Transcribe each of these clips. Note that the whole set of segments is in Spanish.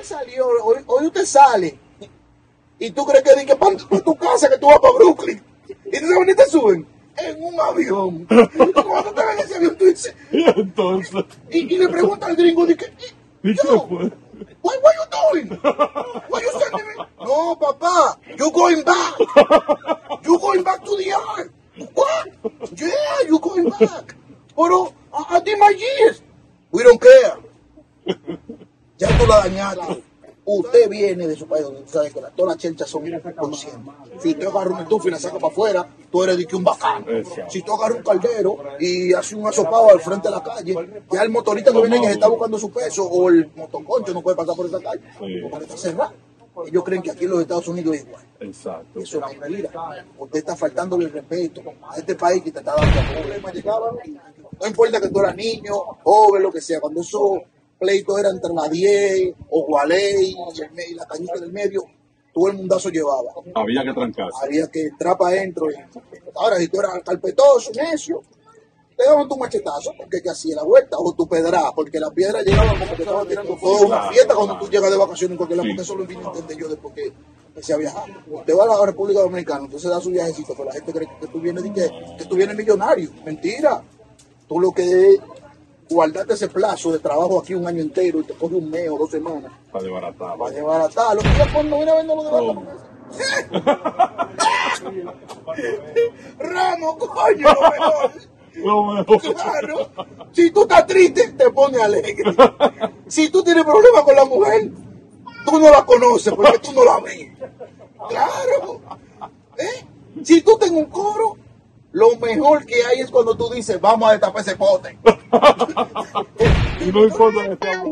Usted salió, hoy, hoy usted sale. Y tú crees que que para tu casa que tú vas para Brooklyn. Y tú sabes te suben. En un avión. Y cuando te ven en ese avión, tú dices. Y entonces, Y, y le pregunta al gringo, di que, ¿y qué fue? what, what you doing? What you sending me? No, papá, you going back. You going back to the yard. What? Yeah, you going back. Pero, I, I did my years. We don't care. Ya tú la dañaste. Usted viene de su país donde usted sabe que la- todas las chelchas son conscientes. Si usted agarra una estufa y la saca para afuera, tú eres de que un bacán. Exacto. Si tú agarras un caldero y haces un asopado al frente de la calle, ya el motorista que viene que se está buscando su peso o el motoconcho no puede pasar por esa calle porque está cerrado. Ellos creen que aquí en los Estados Unidos es igual. Exacto. Eso es mentira. Usted está faltando el respeto a este país que te está dando problemas. No importa que tú eras niño, joven, lo que sea, cuando esos pleitos eran entre la 10 o Gualey y, la cañita del medio, todo el mundazo llevaba. Había que trancarse. Había que entrar para adentro. Ahora, si tú eras carpetoso, necio, te daban tu machetazo porque que hacía la vuelta, o tu pedra, porque la piedra llegaba como que te estaban tirando fuego. Una fiesta cuando tú llegas de vacaciones en cualquier lado, porque eso lo vine a entender yo después que empecé a viajar. Te vas a la República Dominicana, entonces da su viajecito, pero la gente cree que tú vienes, que, que tú vienes millonario. Mentira. Tú lo que guardarte ese plazo de trabajo aquí un año entero y te coge un mes o dos semanas Para desbaratar. para llevar a tal. Los días cuando viene a vernos lo de Ramos, coño, lo mejor. Lo mejor. Claro. Si tú estás triste, te pone alegre. Si tú tienes problemas con la mujer, tú no la conoces porque tú no la ves. Claro. ¿Eh? Si tú tengas un coro, lo mejor que hay es cuando tú dices, vamos a destapar ese pote. Y no importa que sea.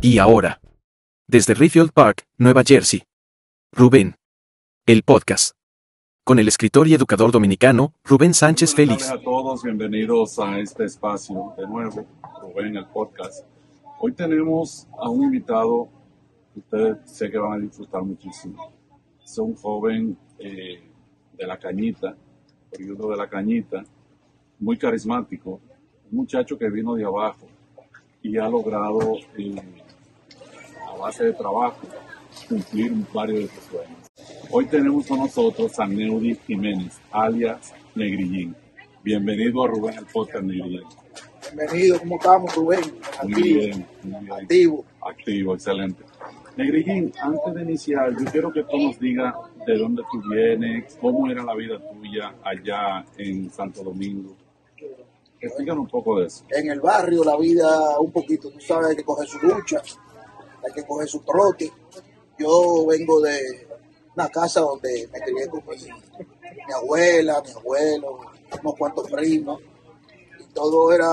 Y ahora, desde Rayfield Park, Nueva Jersey, Rubén, el podcast, con el escritor y educador dominicano Rubén Sánchez Félix. a todos, bienvenidos a este espacio de nuevo, Rubén, el podcast. Hoy tenemos a un invitado que ustedes sé que van a disfrutar muchísimo. Es un joven eh, de la cañita, oriundo de la cañita, muy carismático, un muchacho que vino de abajo y ha logrado, eh, a base de trabajo, cumplir varios de sus sueños. Hoy tenemos con nosotros a Neudi Jiménez, alias Negrillín. Bienvenido a Rubén el podcast Negrillín. Bienvenido, ¿cómo estamos, Rubén? Muy Aquí, bien, muy bien. activo. Activo, excelente. Negrillín, antes de iniciar, yo quiero que tú nos digas de dónde tú vienes, cómo era la vida tuya allá en Santo Domingo. Explícanos un poco de eso. en el barrio la vida un poquito, tú sabes, hay que coger su lucha, hay que coger su trote. Yo vengo de una casa donde me crié con mi, mi abuela, mi abuelo, unos cuantos primos. Y todo era,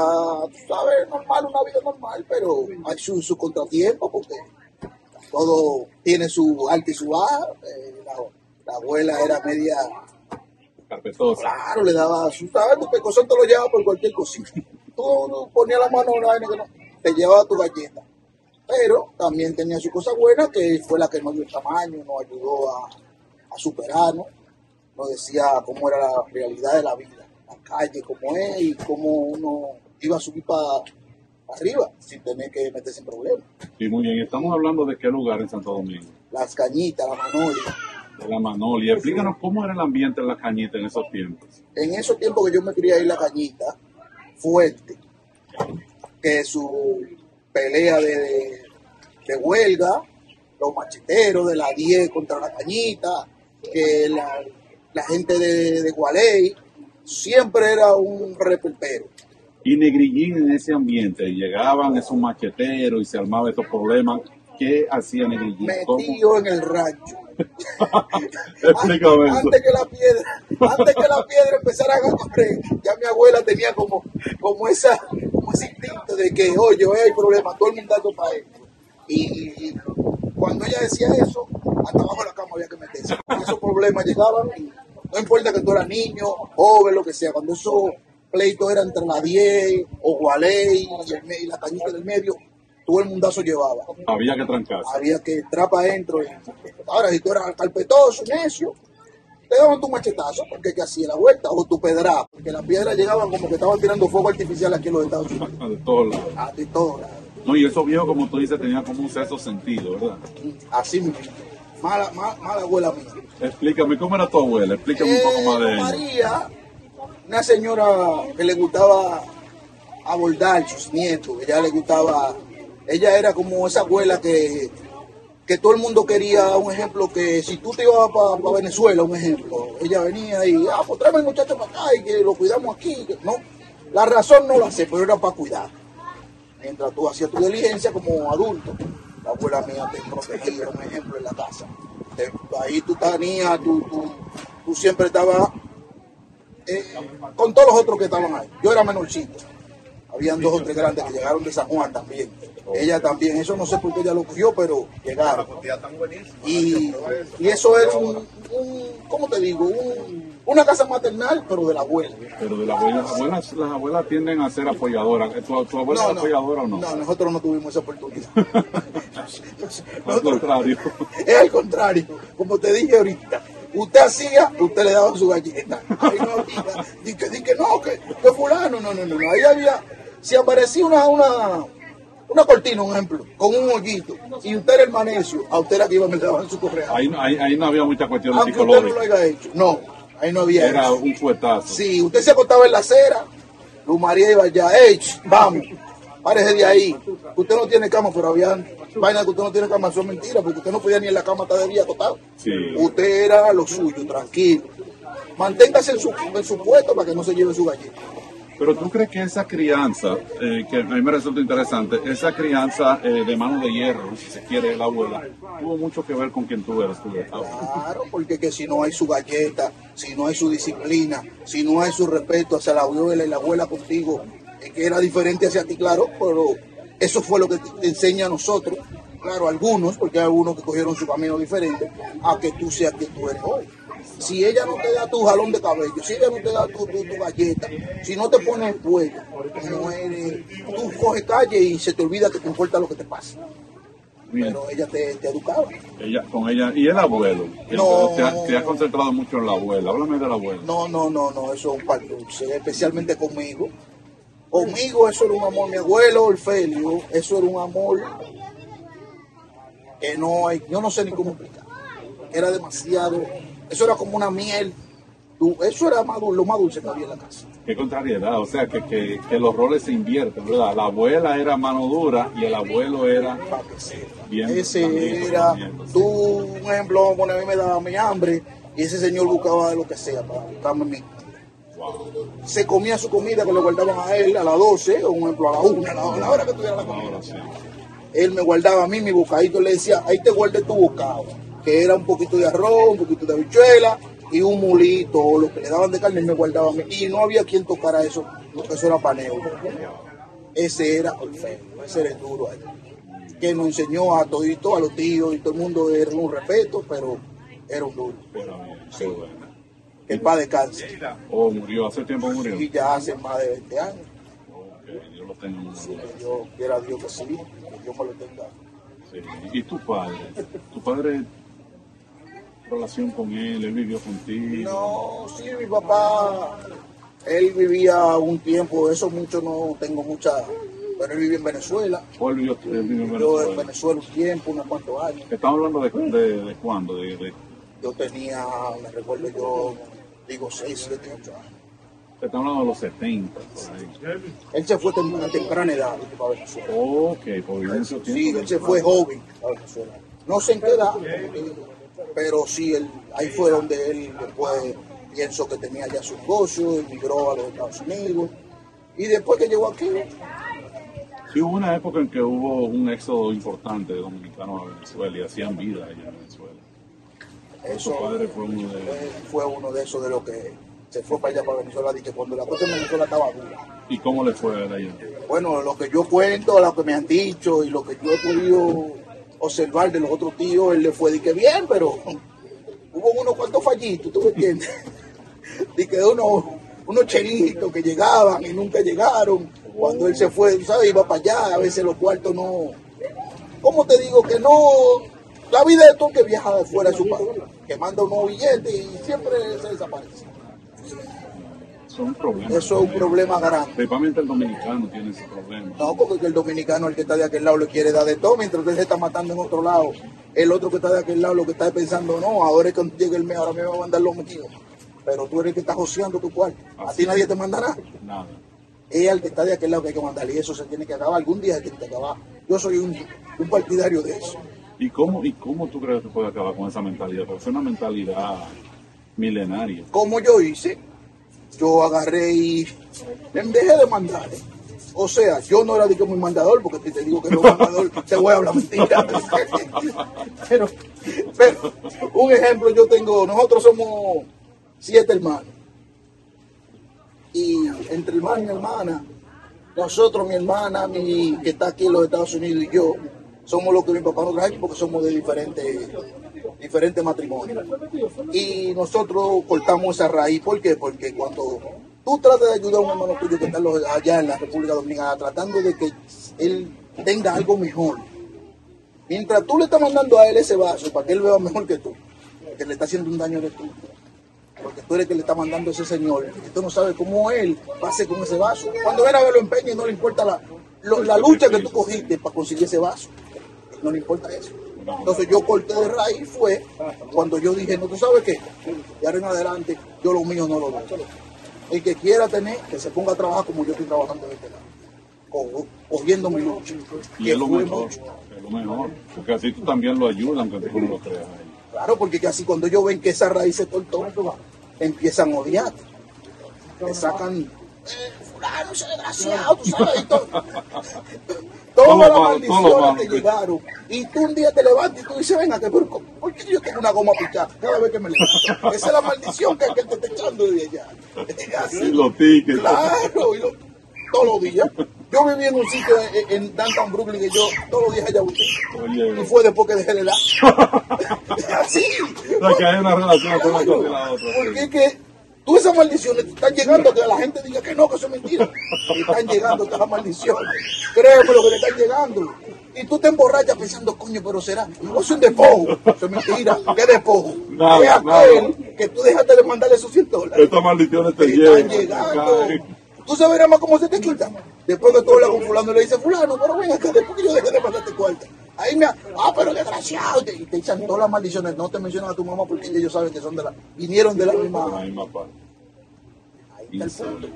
tú sabes, normal, una vida normal, pero hay su, su contratiempo porque todo tiene su alta y su baja. Eh, la, la abuela era media Carpetosa. Claro, le daba, tú sabes, tu pecozón te lo llevaba por cualquier cosita. Tú ponías la mano en una vaina que no, te llevaba tu galleta. Pero también tenía su cosa buena, que fue la que nos dio el tamaño, nos ayudó a, a superarnos, nos decía cómo era la realidad de la vida, la calle, cómo es y cómo uno iba a subir para arriba sin tener que meterse en problemas. Y muy bien, estamos hablando de qué lugar en Santo Domingo. Las cañitas, la manolia. De la Manolia. Explícanos cómo era el ambiente en la cañita en esos tiempos. en esos tiempos que yo me crié ahí en la cañita, fuerte, que su pelea de, de, de huelga, los macheteros de la 10 contra la cañita, que la, la gente de, de Gualey, siempre era un repelpero. Y Negrillín en ese ambiente, llegaban esos macheteros y se armaban estos problemas. ¿Qué hacía Negrillín? ¿Cómo? Metido en el rancho. Antes que la piedra, antes que la piedra empezara a correr, ya mi abuela tenía como, como esa, como ese instinto de que, oye, hay problema, todo el mundo para él. Y, cuando ella decía eso, hasta abajo de la cama había que meterse. Esos problemas llegaban, y no importa que tú eras niño, joven, lo que sea, cuando esos pleito era entre la 10 o Gualey y, y la cañita del medio, todo el mundazo llevaba. Había que trancarse. Había que entrar para adentro. Ahora, si tú eras carpetoso, necio, te daban tu machetazo porque que hacía la vuelta, o tu pedra, porque las piedras llegaban como que estaban tirando fuego artificial aquí en los Estados Unidos. De todos lados. A de todo lado. No, y esos viejos, como tú dices, tenían como un sexto sentido, ¿verdad? Así mismo. Mala, mala, mala abuela mía. Explícame, ¿cómo era tu abuela? Explícame un poco más de Eh, ella. María, una señora que le gustaba abordar sus nietos, ella le gustaba, ella era como esa abuela que, que todo el mundo quería, un ejemplo, que si tú te ibas para Venezuela, un ejemplo, ella venía y, ah, pues tráeme el muchacho para acá y que lo cuidamos aquí, no, la razón no la sé, pero era para cuidar. Mientras tú hacías tu diligencia como adulto, la abuela mía te protegía, un ejemplo, en la casa. Ahí tú tenías, tú, tú, tú siempre estabas eh, con todos los otros que estaban ahí. Yo era menorcito. Habían dos o tres grandes que llegaron de San Juan también. Ella también, eso no sé por qué ella lo cogió, pero llegaron. Y, y eso es un, un, ¿cómo te digo? Un- una casa maternal, pero de la abuela. Pero de las abuelas, las abuelas, las abuelas tienden a ser apoyadoras. ¿Tu, tu abuela era apoyadora o no? No, nosotros no tuvimos esa oportunidad. Al contrario. Es al contrario, como te dije ahorita, usted hacía, usted le daba su galleta. Ahí no había, di que, di que no, que, que fulano, no, no, no, no. Ahí había, si aparecía una, una, una cortina, un ejemplo, con un hoyito, y usted era el manecio, a usted era que iba a meter en su correa. Ahí, no- ahí, ahí no había mucha cuestión Aunque usted no lo psicológica. haya hecho. No, ahí no había Era eso. un fuetazo. Si usted se acostaba en la acera, Luz María iba allá, ¡Ey, vamos! Párese de ahí. Usted no tiene cama, pero había vainas que usted no tiene cama, son mentiras, porque usted no podía ni en la cama estar de día acostado. Sí. Usted era lo suyo, tranquilo. Manténgase en su, en su puesto para que no se lleve su galleta. Pero tú crees que esa crianza, eh, que a mí me resulta interesante, esa crianza eh, de mano de hierro, si se quiere, la abuela, tuvo mucho que ver con quien tú eres, tú eres. Claro, porque que si no hay su galleta, si no hay su disciplina, si no hay su respeto hacia la abuela y la abuela contigo, es que era diferente hacia ti, claro, pero eso fue lo que te enseña a nosotros, claro, algunos, porque hay algunos que cogieron su camino diferente, a que tú seas quien tú eres hoy. Si ella no te da tu jalón de cabello, si ella no te da tu, tu- tu galleta, si no te pones el cuello, no eres, tú coges calle y se te olvida que te importa lo que te pasa. Bien. Pero ella te, te educaba. Ella, con ella, y el abuelo, No. te, ha- te has concentrado mucho en la abuela, háblame de la abuela. No, no, no, no, eso es un par dulce, especialmente conmigo. Conmigo eso era un amor, mi abuelo Orfelio, eso era un amor que no hay, yo no sé ni cómo explicar. Era demasiado, eso era como una miel, eso era más, lo más dulce que había en la casa. Qué contrariedad, o sea, que, que, que los roles se invierten, ¿verdad? La abuela era mano dura y el abuelo era sepa. bien. Ese era, tú, un ejemplo, bueno, a mí me daba mi hambre y ese señor buscaba lo que sea para buscarme mi Wow. se comía su comida que le guardaban a él a las 12, o un ejemplo a la 1, a la, a la hora que tuviera la comida. Ahora sí. Él me guardaba a mí mi bocadito, le decía, ahí te guardé tu bocado, que era un poquito de arroz, un poquito de habichuela y un mulito, o lo que le daban de carne, me guardaba a mí. Y no había quien tocara eso, porque eso era paneo. Ese era el feo, ese era el duro ahí. Que nos enseñó a todito, a los tíos y todo el mundo era un respeto, pero era un duro. Que el padre cáncer. Oh, murió, hace tiempo murió. Y ya hace más de 20 años. Yo lo tengo Sí, yo quiera Dios que sí, que Dios me lo tenga. Sí. ¿Y tu padre? ¿Tu padre, relación con él, él vivió contigo? No, sí, mi papá, él vivía un tiempo, eso mucho no tengo mucha, pero él vivía en Venezuela. ¿O él vivió, él vivió en Yo en Venezuela? Venezuela un tiempo, unos cuantos años. Estamos hablando de, de, de cuándo, de, de- Yo tenía, me recuerdo yo, digo, 6, 7, 8 años. estamos hablando de los 70, por ahí. Él se fue a temprana edad para Venezuela. Ok, por mucho Sí, él se fue joven a Venezuela. No sé en qué edad, pero sí, él, ahí fue donde él después pienso que tenía ya su negocio, emigró a los Estados Unidos. Y después que llegó aquí, Sí, hubo una época en que hubo un éxodo importante de dominicanos a Venezuela y hacían vida allá en Venezuela. eso Su padre fue uno de fue uno de esos de los que se fue para allá para Venezuela, y que cuando la cosa en Venezuela estaba dura. ¿Y cómo le fue a él allá? Bueno, lo que yo cuento, lo que me han dicho y lo que yo he podido observar de los otros tíos, él le fue de que bien, pero hubo unos cuantos fallitos, ¿tú me entiendes? De que uno, unos chelitos que llegaban y nunca llegaron. Cuando él se fue, ¿sabes? Iba para allá, a veces los cuartos no. ¿Cómo te digo que no? La vida de todo que viaja de fuera de su país, que manda unos billetes y siempre se desaparece. Son problemas. Eso es un problema grande. Principalmente el dominicano tiene ese problema. No, porque el dominicano, el que está de aquel lado, le quiere dar de todo, mientras usted se está matando en otro lado. El otro que está de aquel lado, lo que está pensando, no, ahora es que llegue el mes, ahora me va a mandar los metidos. Pero tú eres el que está joseando tu cuarto. A ti nadie te mandará. Nada. Es al que está de aquel lado que hay que mandarle. Y eso se tiene que acabar. Algún día se tiene que acabar. Yo soy un, un partidario de eso. ¿Y cómo, ¿Y cómo tú crees que puede acabar con esa mentalidad? Porque es una mentalidad milenaria. Como yo hice, yo agarré y me dejé de mandar. O sea, yo no era de que muy mandador, porque si te digo que no mandador, te voy a hablar mentira. pero, pero, un ejemplo, yo tengo, nosotros somos siete hermanos. Y entre hermano y hermana, nosotros, mi hermana, mi, que está aquí en los Estados Unidos y yo, somos los que mi papá nos trae porque somos de diferentes, diferentes matrimonios. Y nosotros cortamos esa raíz. ¿Por? Porque cuando tú tratas de ayudar a un hermano tuyo que está allá en la República Dominicana, tratando de que él tenga algo mejor, mientras tú le estás mandando a él ese vaso para que él vea mejor que tú, que le está haciendo un daño de tú. Porque tú eres el que le está mandando a ese señor. Y tú no sabes cómo él pase con ese vaso. Cuando ven a verlo empeña y no le importa la, lo- la lucha que tú cogiste para conseguir ese vaso. No le importa eso. Entonces yo corté de raíz fue cuando yo dije, no, tú sabes qué, de ahora en adelante yo lo mío no lo doy. El que quiera tener, que se ponga a trabajar como yo estoy trabajando de este lado. Co- Cogiendo mi lucha. Y Que es lo mejor. mucho. Es lo mejor. Porque así tú también lo ayudas, aunque tú no lo creas. Claro, porque que así cuando ellos ven que esa raíz se cortó, empiezan a odiar. Te sacan, fulano, ese desgraciado, tú sabes, y todo. Todo Todas las maldiciones te llegaron. Y tú un día te levantas y tú dices, venga, que por, ¿por qué yo tengo una goma pichada cada vez que me levanto? Esa es la maldición que aquel te está echando de allá. Así. Los tickets. Claro, y lo- todos los días. Yo viví en un sitio en, en Downtown Brooklyn que yo todos los días allá busqué. Y fue después que dejé de dar. Así. O sea, que hay una relación y la otra. Porque es que tú esas maldiciones están llegando que la gente diga que no, que eso es mentira. Y están llegando las maldiciones. Créeme lo que le están llegando. Y tú te emborrachas pensando, coño, pero será. No es un despojo. Eso es mentira. ¿Qué despojo? Nada, es aquel nada. que tú dejaste de mandarle esos 100 dólares. Estas maldiciones te Te llevan. están llegando. Tú sabes más cómo se te quita. Después que tú hablas con fulano y le dices, fulano, pero ven acá, después que yo dejé de mandarte cuarta. Ahí me, ah, pero desgraciado. Y te, y te echan todas las maldiciones. No te mencionan a tu mamá porque ellos saben que son de la, vinieron de la La misma. parte. Ahí está el punto.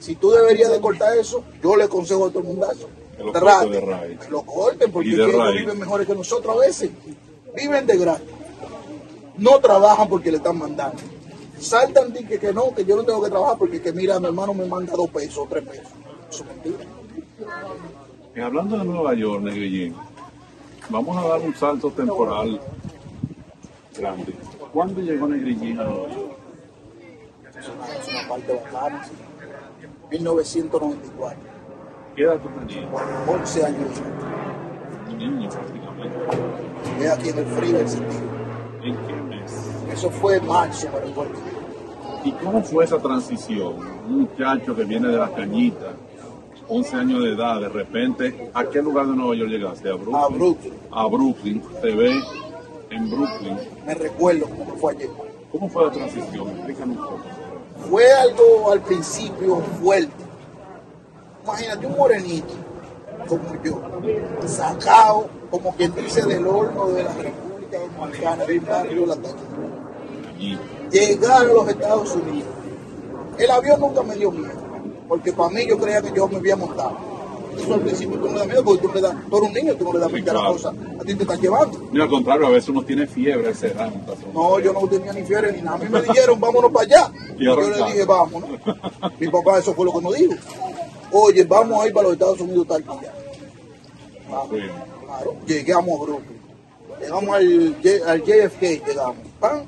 Si tú deberías de cortar eso, yo le aconsejo a todo el mundazo. Lo de lo corten porque de ellos viven mejores que nosotros a veces. Viven de gratis. No trabajan porque le están mandando. Saltan di que, que no, que yo no tengo que trabajar porque que mira, mi hermano me manda dos pesos o tres pesos. Eso es mentira. Y hablando de Nueva York, Negrillín, vamos a dar un salto temporal grande. ¿Cuándo llegó Negrillín a Nueva York? Es una, es una parte bacana. sí. 1994. ¿Qué edad tú tenías? 11 años. Un niño prácticamente. Llegué aquí en el frío del sentido. ¿En qué mes? Eso fue en marzo, me recuerdo. ¿Y cómo fue esa transición? Un muchacho que viene de las cañitas, 11 años de edad, de repente, ¿a qué lugar de Nueva York llegaste? ¿A Brooklyn? A Brooklyn. A Brooklyn. Te ve en Brooklyn. Me recuerdo cómo fue ayer. ¿Cómo fue la transición? Explícanos un poco. Fue algo al principio fuerte. Imagínate un morenito como yo, sacado, como quien dice, del horno de la República Dominicana, del barrio La Caña. Allí. Llegar a los Estados Unidos. El avión nunca me dio miedo, porque para mí yo creía que yo me había montado. Eso al principio tú no le das miedo, porque tú, le das, tú eres un niño, tú no le das Sí, miedo a la claro. cosa, a ti te están llevando. Mira, al contrario, a veces uno tiene fiebre ese edad. No, yo no tenía ni fiebre ni nada. A mí me dijeron, vámonos para allá. Y Y yo le dije, vámonos. Mi papá eso fue lo que nos dijo. Oye, vamos a ir para los Estados Unidos tal día. Sí. claro. Llegamos a Brooklyn. Llegamos al, JFK, llegamos. ¡Pam!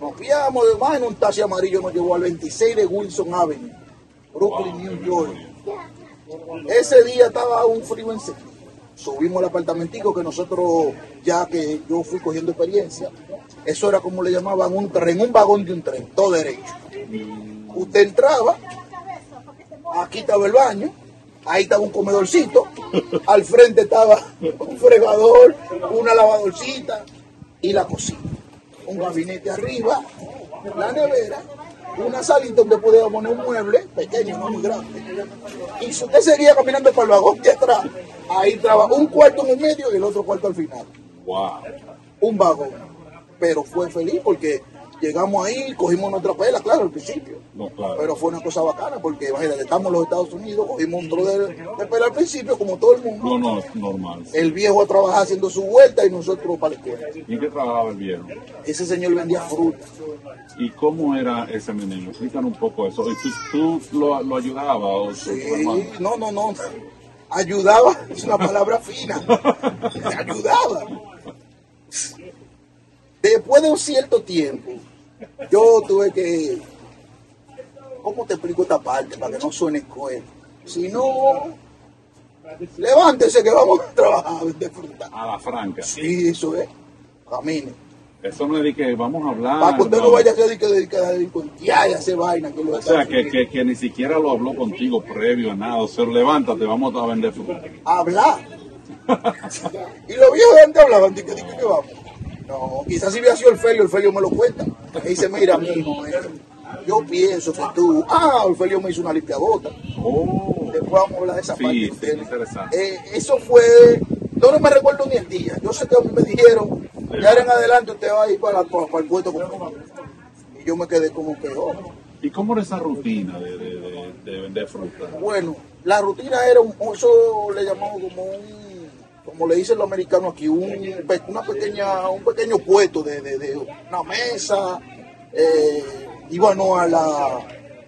Nos fiamos de más en un taxi amarillo, nos llevó al 26 de Wilson Avenue, Brooklyn, New York. Ese día estaba un frío en serio. Subimos al apartamentico que nosotros, ya que yo fui cogiendo experiencia, eso era como le llamaban un tren, un vagón de un tren, todo derecho. Usted entraba, aquí estaba el baño, ahí estaba un comedorcito, al frente estaba un fregador, una lavadorcita y la cocina. Un gabinete arriba, la nevera, una salita donde podía poner un mueble pequeño, no muy grande. Y si usted seguía caminando para el vagón de atrás, ahí estaba un cuarto en el medio y el otro cuarto al final. Wow. Un vagón. Pero fue feliz porque llegamos ahí, cogimos nuestra pela, claro, al principio. No, claro. Pero fue una cosa bacana porque, imagínate, estamos en los Estados Unidos, cogimos un tro de, de pela al principio, como todo el mundo. No, no, es normal. El viejo a trabajar haciendo su vuelta y nosotros para la escuela. ¿Y qué trabajaba el viejo? Ese señor vendía fruta. ¿Y cómo era ese menino? Explícanos un poco eso. ¿Y tú, tú lo, lo ayudabas o tu- tu? Sí, no, no, no. Ayudaba, es una palabra fina. Ayudaba. Después de un cierto tiempo, yo tuve que. ¿Cómo te explico esta parte para que no suene cruel? Si no, levántese que vamos a trabajar de fruta. A la franca. Sí, eso es. Camine. Eso no es de que vamos a hablar. Para que usted no vaya a hacer que dedicar a delincuenciar y hacer vaina. Que lo O sea, que, que, que ni siquiera lo habló contigo previo a nada. O sea, levántate, vamos a vender fruta. hablar. y los viejos de antes hablaban, de que, de que, que vamos. No, quizás si hubiera sido el Felio, el Felio me lo cuenta. Y dice, mira, mijo, eh, yo pienso que tú, ah, el Felio me hizo una limpiabota. Oh, Después vamos a hablar de esa Sí, parte. sí, interesante. Eh, eso fue, yo no me recuerdo ni el día. Yo sé que a mí me dijeron, ya en adelante usted va a ir para, para, para el puesto conmigo. Y yo me quedé como que, oh, ¿Y cómo era esa rutina de, de, de, de vender fruta? Bueno, la rutina era, un, eso le llamamos como un, como le dicen los americanos aquí, un, una pequeña, un pequeño puesto de, de- de una mesa, eh, íbamos a la,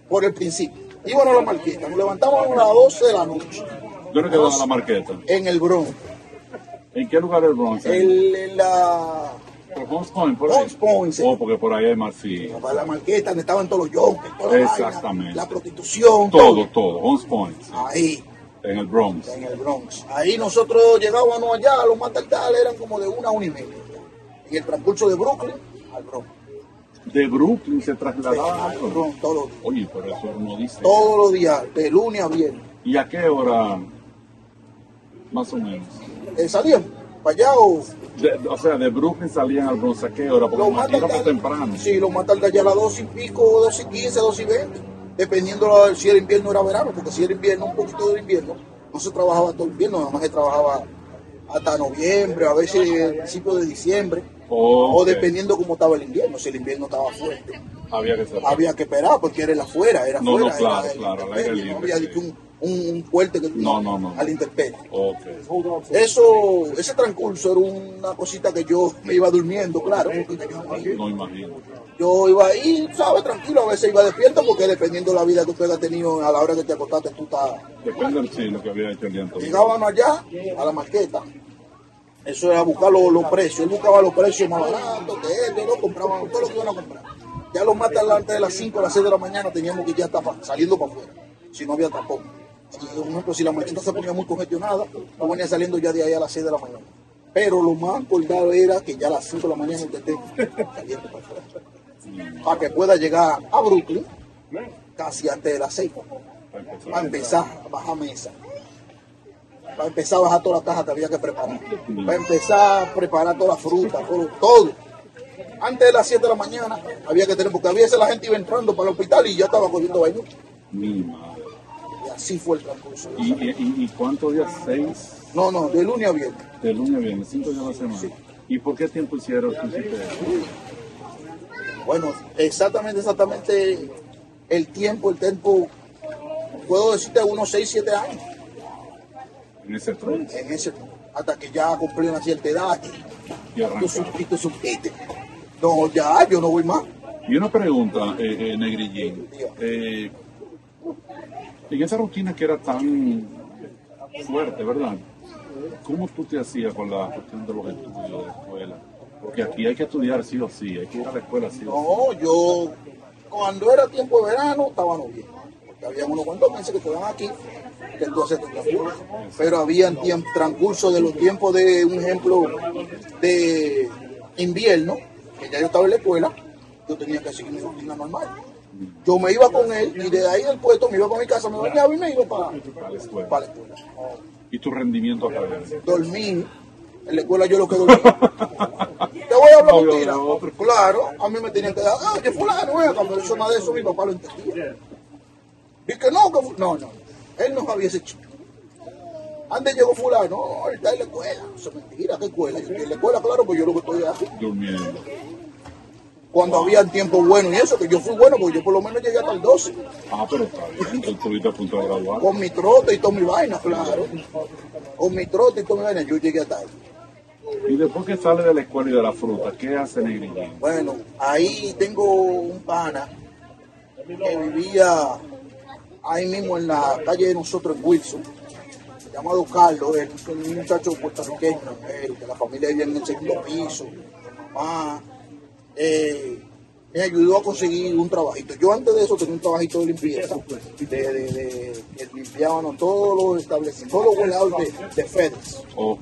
por el principio, íbamos a la marqueta, nos levantamos a las 12 de la noche ¿Dónde quedaba la marqueta? en el Bronx, ¿En qué lugar del Bronx? el, en la, ¿Por Hunts Point? Por ahí? Point, sí. Oh, porque por ahí hay marfil. para la marqueta donde estaban todos los yonkers, toda la vaina, Exactamente. la prostitución, Todo, todo. Hunts Point. ahí. En el Bronx. en el Bronx. Ahí nosotros llegábamos allá, a los más eran como de una a una y media. Y el transcurso de Brooklyn al Bronx. De Brooklyn se trasladaba Al al Bronx. Todos los días. Oye, pero eso no dice. Todos los días, de lunes a viernes. ¿Y a qué hora? Más o menos. Eh, salíamos para allá o De- o sea, de Brooklyn salían al Bronx a qué hora? Porque los más tardar. temprano. Sí, los más tardar ya a las dos y pico, dos y quince, dos y veinte. Dependiendo si era invierno o era verano, porque si era invierno, un poquito de invierno, no se trabajaba todo el invierno, nada más se trabajaba hasta noviembre, a veces principio de diciembre. O dependiendo cómo estaba el invierno, si el invierno estaba fuerte. Había que había que esperar porque era el afuera, era No, no, afuera. claro, era el claro, no había sí. un, un, un fuerte que No, no, no. al intemperie. Eso, ese transcurso era una cosita que yo me iba durmiendo, claro, porque tenía un hijo. No imagino. yo iba ahí, sabes, tranquilo, a veces iba despierto porque dependiendo de la vida que usted ha tenido a la hora que te acostaste, tú estás Depende del que había hecho el día. Llegábamos allá, a la marqueta. Eso era buscar los, los precios. Él buscaba los precios más baratos que él, no compraban todo lo que iban a comprar. Ya los más tarde, antes de las 5 a las 6 de la mañana, teníamos que ya estar saliendo para afuera. Si no había tapón. Si, por ejemplo, si la marqueta se ponía muy congestionada, no venía saliendo ya de ahí a las 6 de la mañana. Pero lo más acordado era que ya a las 5 de la mañana usted esté saliendo para afuera. Para que pueda llegar a Brooklyn casi antes de las 6 Para empezar. a bajar mesa. Para empezar a bajar toda la caja que había que preparar. Para empezar a preparar toda la fruta, todo. todo. Antes de las 7 de la mañana había que tener, porque a veces la gente iba entrando para el hospital y ya estaba cogiendo baño. Mi madre. Así fue el transcurso. ¿Y, y, y- y cuántos días? ¿Seis? No, no, de lunes a viernes. De lunes a viernes, cinco días a la semana. ¿Y por qué tiempo hicieron? Bueno, exactamente, exactamente el tiempo, el tiempo, puedo decirte unos 6, 7 años en ese tronco? en ese, hasta que ya cumplí una cierta edad Y y tú supiste, supiste. No, ya, yo no voy más. Y una pregunta, eh, eh, Negrillín. Eh, en esa rutina que era tan fuerte, ¿verdad? ¿Cómo tú te hacías con la cuestión de los estudios de la escuela? Porque aquí hay que estudiar sí o sí, hay que ir a la escuela sí o sí. No, yo cuando era tiempo de verano estábamos bien. Porque había unos cuantos meses que estaban aquí, que transcurso. Pero había transcurso de los tiempos de, un ejemplo, de invierno, que ya yo estaba en la escuela, yo tenía que seguir mi rutina normal. Yo me iba con él y de ahí del puesto me iba para mi casa, me bañaba y me iba para, Para la escuela. para la escuela. ¿Y tu rendimiento académico? Dormí, en la escuela yo lo que dormí. Te voy a hablar No, mentira. Claro, a mí me tenían que dar, ah, que fulano, cuando eso nada de eso mi papá lo entendía. Y que no, que no, no, él no sabía ese chico. Antes llegó fulano, no, está en la escuela. Eso es mentira, ¿qué escuela? Yo estoy en la escuela, claro, pues yo lo que estoy aquí. Durmiendo. Cuando había tiempo bueno y eso, que yo fui bueno, porque yo por lo menos llegué hasta el 12, Ah, pero está bien. Tú estuviste a punto de graduar. con mi trote y toda mi vaina, claro. Con mi trote y toda mi vaina, yo llegué hasta ahí. Y después que sale de la escuela y de la fruta, ¿qué hace Negrillín? Bueno, ahí tengo un pana que vivía ahí mismo en la calle de nosotros en Wilson, llamado Carlos, él es un muchacho puertorriqueño, él, de la familia vive en el segundo piso, mamá, eh, me ayudó a conseguir un trabajito. Yo antes de eso tenía un trabajito de limpieza, de, de, de- que limpiábamos todos los establecimientos, todos los warehouse de, de FedEx. Ok.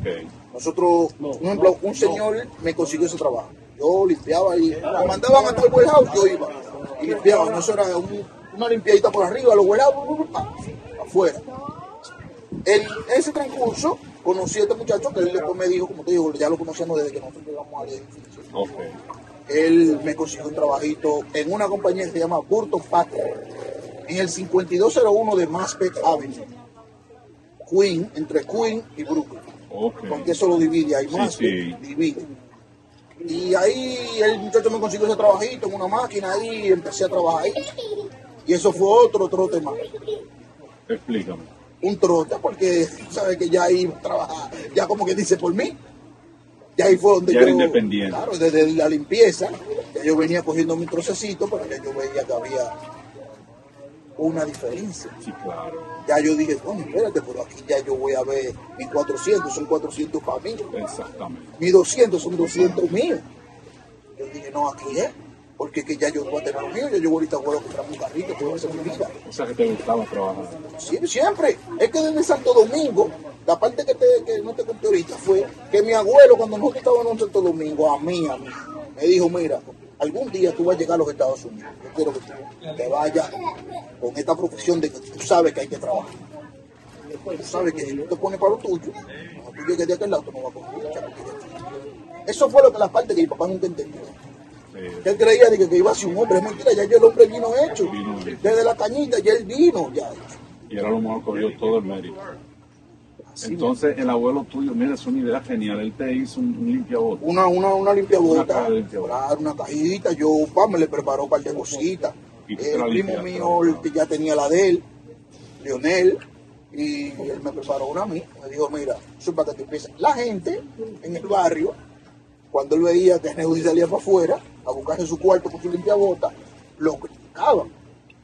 Nosotros, un ejemplo, un señor me consiguió ese trabajo. Yo limpiaba y me mandaban hasta el warehouse, yo iba y limpiaba. No, eso era un- una limpiadita por arriba, los warehouse, afuera. En ese transcurso conocí a este muchacho que él después me dijo, como te digo, ya lo conocíamos desde que nosotros llegamos al edificio. Ok. Él me consiguió un trabajito en una compañía que se llama Burton Packer, en el 5201 de Maspeth Avenue, Queen, entre Queen y Brooklyn Ok. porque eso lo divide, hay más, sí. divide. Y ahí el muchacho me consiguió ese trabajito en una máquina ahí, empecé a trabajar ahí. Y eso fue otro trote más. Explícame. Un trote, porque sabes que ya ahí trabajar, ya como que dice por mí. Ya ahí fue donde Ya yo. era independiente. Claro, desde la limpieza, ya yo venía cogiendo mi procesito, pero ya yo veía que había una diferencia. Sí, claro. Ya yo dije, coño, espérate, pero aquí ya yo voy a ver mis 400, son 400 para mí. Exactamente. Mis 200 son 200 míos. Yo dije, no, aquí es. Porque que ya yo voy a tener los míos, ya yo ahorita voy a comprar un carrito, a hacer mi vida. O sea que te gustaba trabajar. Sí, siempre. Es que desde Santo Domingo, la parte que, te, que no te conté ahorita fue que mi abuelo, cuando nosotros estábamos en Santo Domingo, a mí, a mí, me dijo, mira, algún día tú vas a llegar a los Estados Unidos. Yo quiero que tú te vayas con esta profesión de que tú sabes que hay que trabajar. Tú sabes que si tú te pones para lo tuyo, cuando tú llegues de aquel lado, tú no vas a coger Eso fue lo que la parte que mi papá nunca entendió. Él creía de que, que iba a ser un hombre. Es mentira, ya yo el hombre vino hecho. Desde la cañita ya él vino ya y era lo mejor cogió todo el mérito. Entonces, el abuelo tuyo, mira, es una idea genial. Él te hizo un, un limpiabotas. Una, una, una Una limpiabota, limpiabota. claro, una cajita, yo pa, me le preparó un par de cositas. Tú El primo limpiaste, mío la el que ya tenía la de él, Leonel, y él me preparó una a mí. Me dijo, mira, eso es para que te empieces. La gente en el barrio, cuando él veía que Neudi salía para afuera a buscarse su cuarto con su limpiabota, lo criticaban.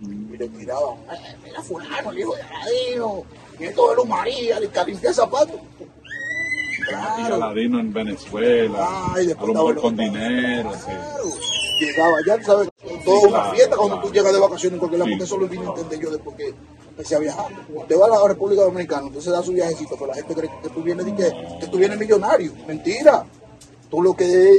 Y le tiraban, "Eh, mira fulano, el hijo de Aladino, nieto de Luz María, el que limpia zapatos. Y Claro. Aladino en Venezuela. Ay, a después lo mejor con dinero. sí. Claro. Llegaba ya, tú sabes, toda Sí, una claro, fiesta cuando claro. tú llegas de vacaciones en cualquier lado, Sí. porque eso lo vine a entender yo después que empecé a viajar. Usted va a la República Dominicana, se da su viajecito, pero la gente cree que tú vienes, que, que tú vienes millonario. Mentira. Tú lo que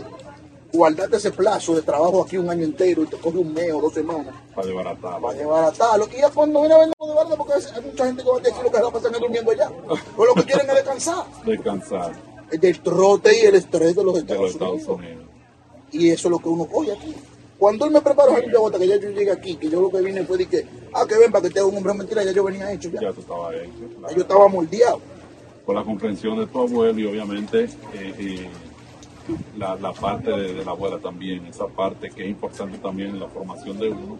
guardarte ese plazo de trabajo aquí un año entero y te coge un mes o dos semanas Para desbaratar. para desbaratarlo. Y ya cuando viene a ver de barata, porque hay mucha gente que va a decir lo que se la pasan es durmiendo allá. Pero lo que quieren es descansar. Descansar El del trote y el estrés de los de Estados, los Estados Unidos. Unidos. Y eso es lo que uno coge aquí. Cuando él me preparó el bota, que ya yo llegué aquí, que yo lo que vine fue de que, ah, que ven para que te haga un hombre mentira, ya yo venía hecho ya. Ya tú estabas hecho. Ya yo estaba moldeado. Con la comprensión de tu abuelo y obviamente eh, eh, la, la parte de, de la abuela también, esa parte que es importante también en la formación de uno.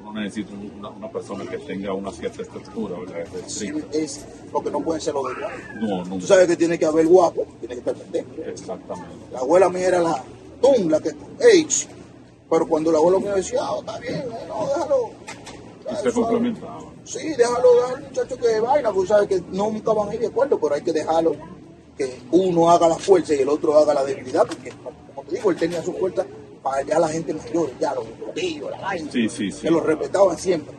Uno necesita una, una persona que tenga una cierta estructura, ¿verdad? Es Sí, es porque no pueden ser los de guapo. No, no. Tú sabes que tiene que haber guapo, tiene que estar pendejo. Exactamente. La abuela mía era la tum, la que, ey, ch. pero cuando la abuela mía decía, ah, está bien, eh, no, déjalo. Y se complementaban. Sí, déjalo, déjalo al muchacho que vaina, porque sabes que nunca van a ir de acuerdo, pero hay que dejarlo que uno haga la fuerza y el otro haga la debilidad, porque como te digo, él tenía su fuerza para ya la gente mayor, ya los tíos, la vaina, Sí, sí, sí. que lo respetaban siempre.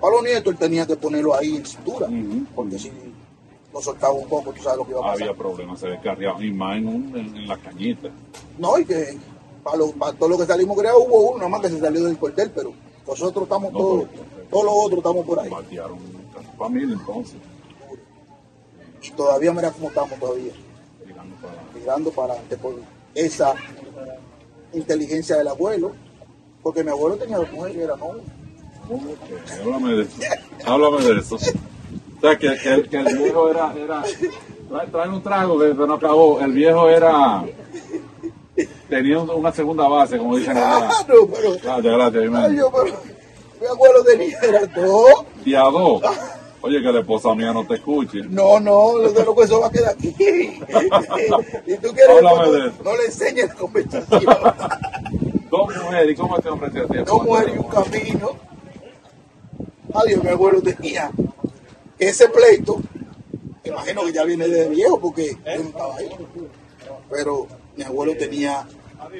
Los nietos él tenía que ponerlo ahí en cintura, Ujú. porque si lo soltaba un poco, tú sabes lo que iba a pasar. Había problemas, se descarriaban. Y más en, un- en, en la cañita. No, y que para, lo- para todo lo que salimos creados hubo uno, nada más que se salió del cuartel, pero Nosotros estamos No, todos, todos los otros estamos por ahí. Batearon a familia entonces, Y todavía mira cómo estamos todavía, mirando para adelante por esa inteligencia del abuelo. Porque mi abuelo tenía dos mujeres y era novio. Ok, háblame de eso. Háblame de eso. O sea, que, que, el- que el viejo era. era un trago que se nos acabó. El viejo era. Tenía un- una segunda base, como dicen. Claro, pero, Gracias, gracias. ay, Jiménez. yo, pero mi abuelo tenía era dos. Y a dos. Oye, que la esposa mía no te escuche. No, no, de lo que eso va a quedar aquí. y tú quieres no, no le enseñes la conversación. Dos mujeres, ¿y cómo te ofreció a? Dos mujeres y un camino. Adiós, mi abuelo tenía ese pleito. Imagino que ya viene de viejo porque yo no estaba ahí. Pero mi abuelo tenía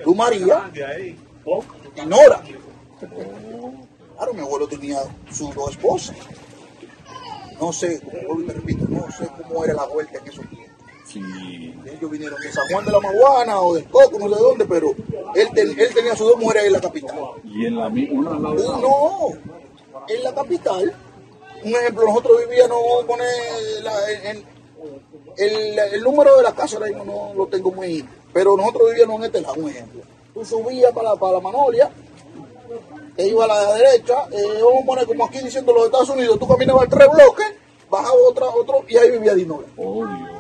Luz María y Nora. Claro, mi abuelo tenía sus dos esposas. No sé, como te repito, no sé cómo era la vuelta en esos tiempos. Sí. Ellos vinieron de San Juan de la Maguana o del Coco, no sé de dónde, pero él, ten- él tenía sus dos mujeres en la capital. Y en la mi- una al lado de la otra. No, en la capital, un ejemplo, nosotros vivíamos, pone la- en- el, el número de la casa, ahora mismo no lo tengo muy, pero nosotros vivíamos en este lado, un ejemplo. Tú subías para, para la Manolia, te iba a la derecha, eh, vamos a poner como aquí diciendo los Estados Unidos, tú caminabas tres bloques, bajaba otra, otro, y ahí vivía Dinora. Oh, Dios.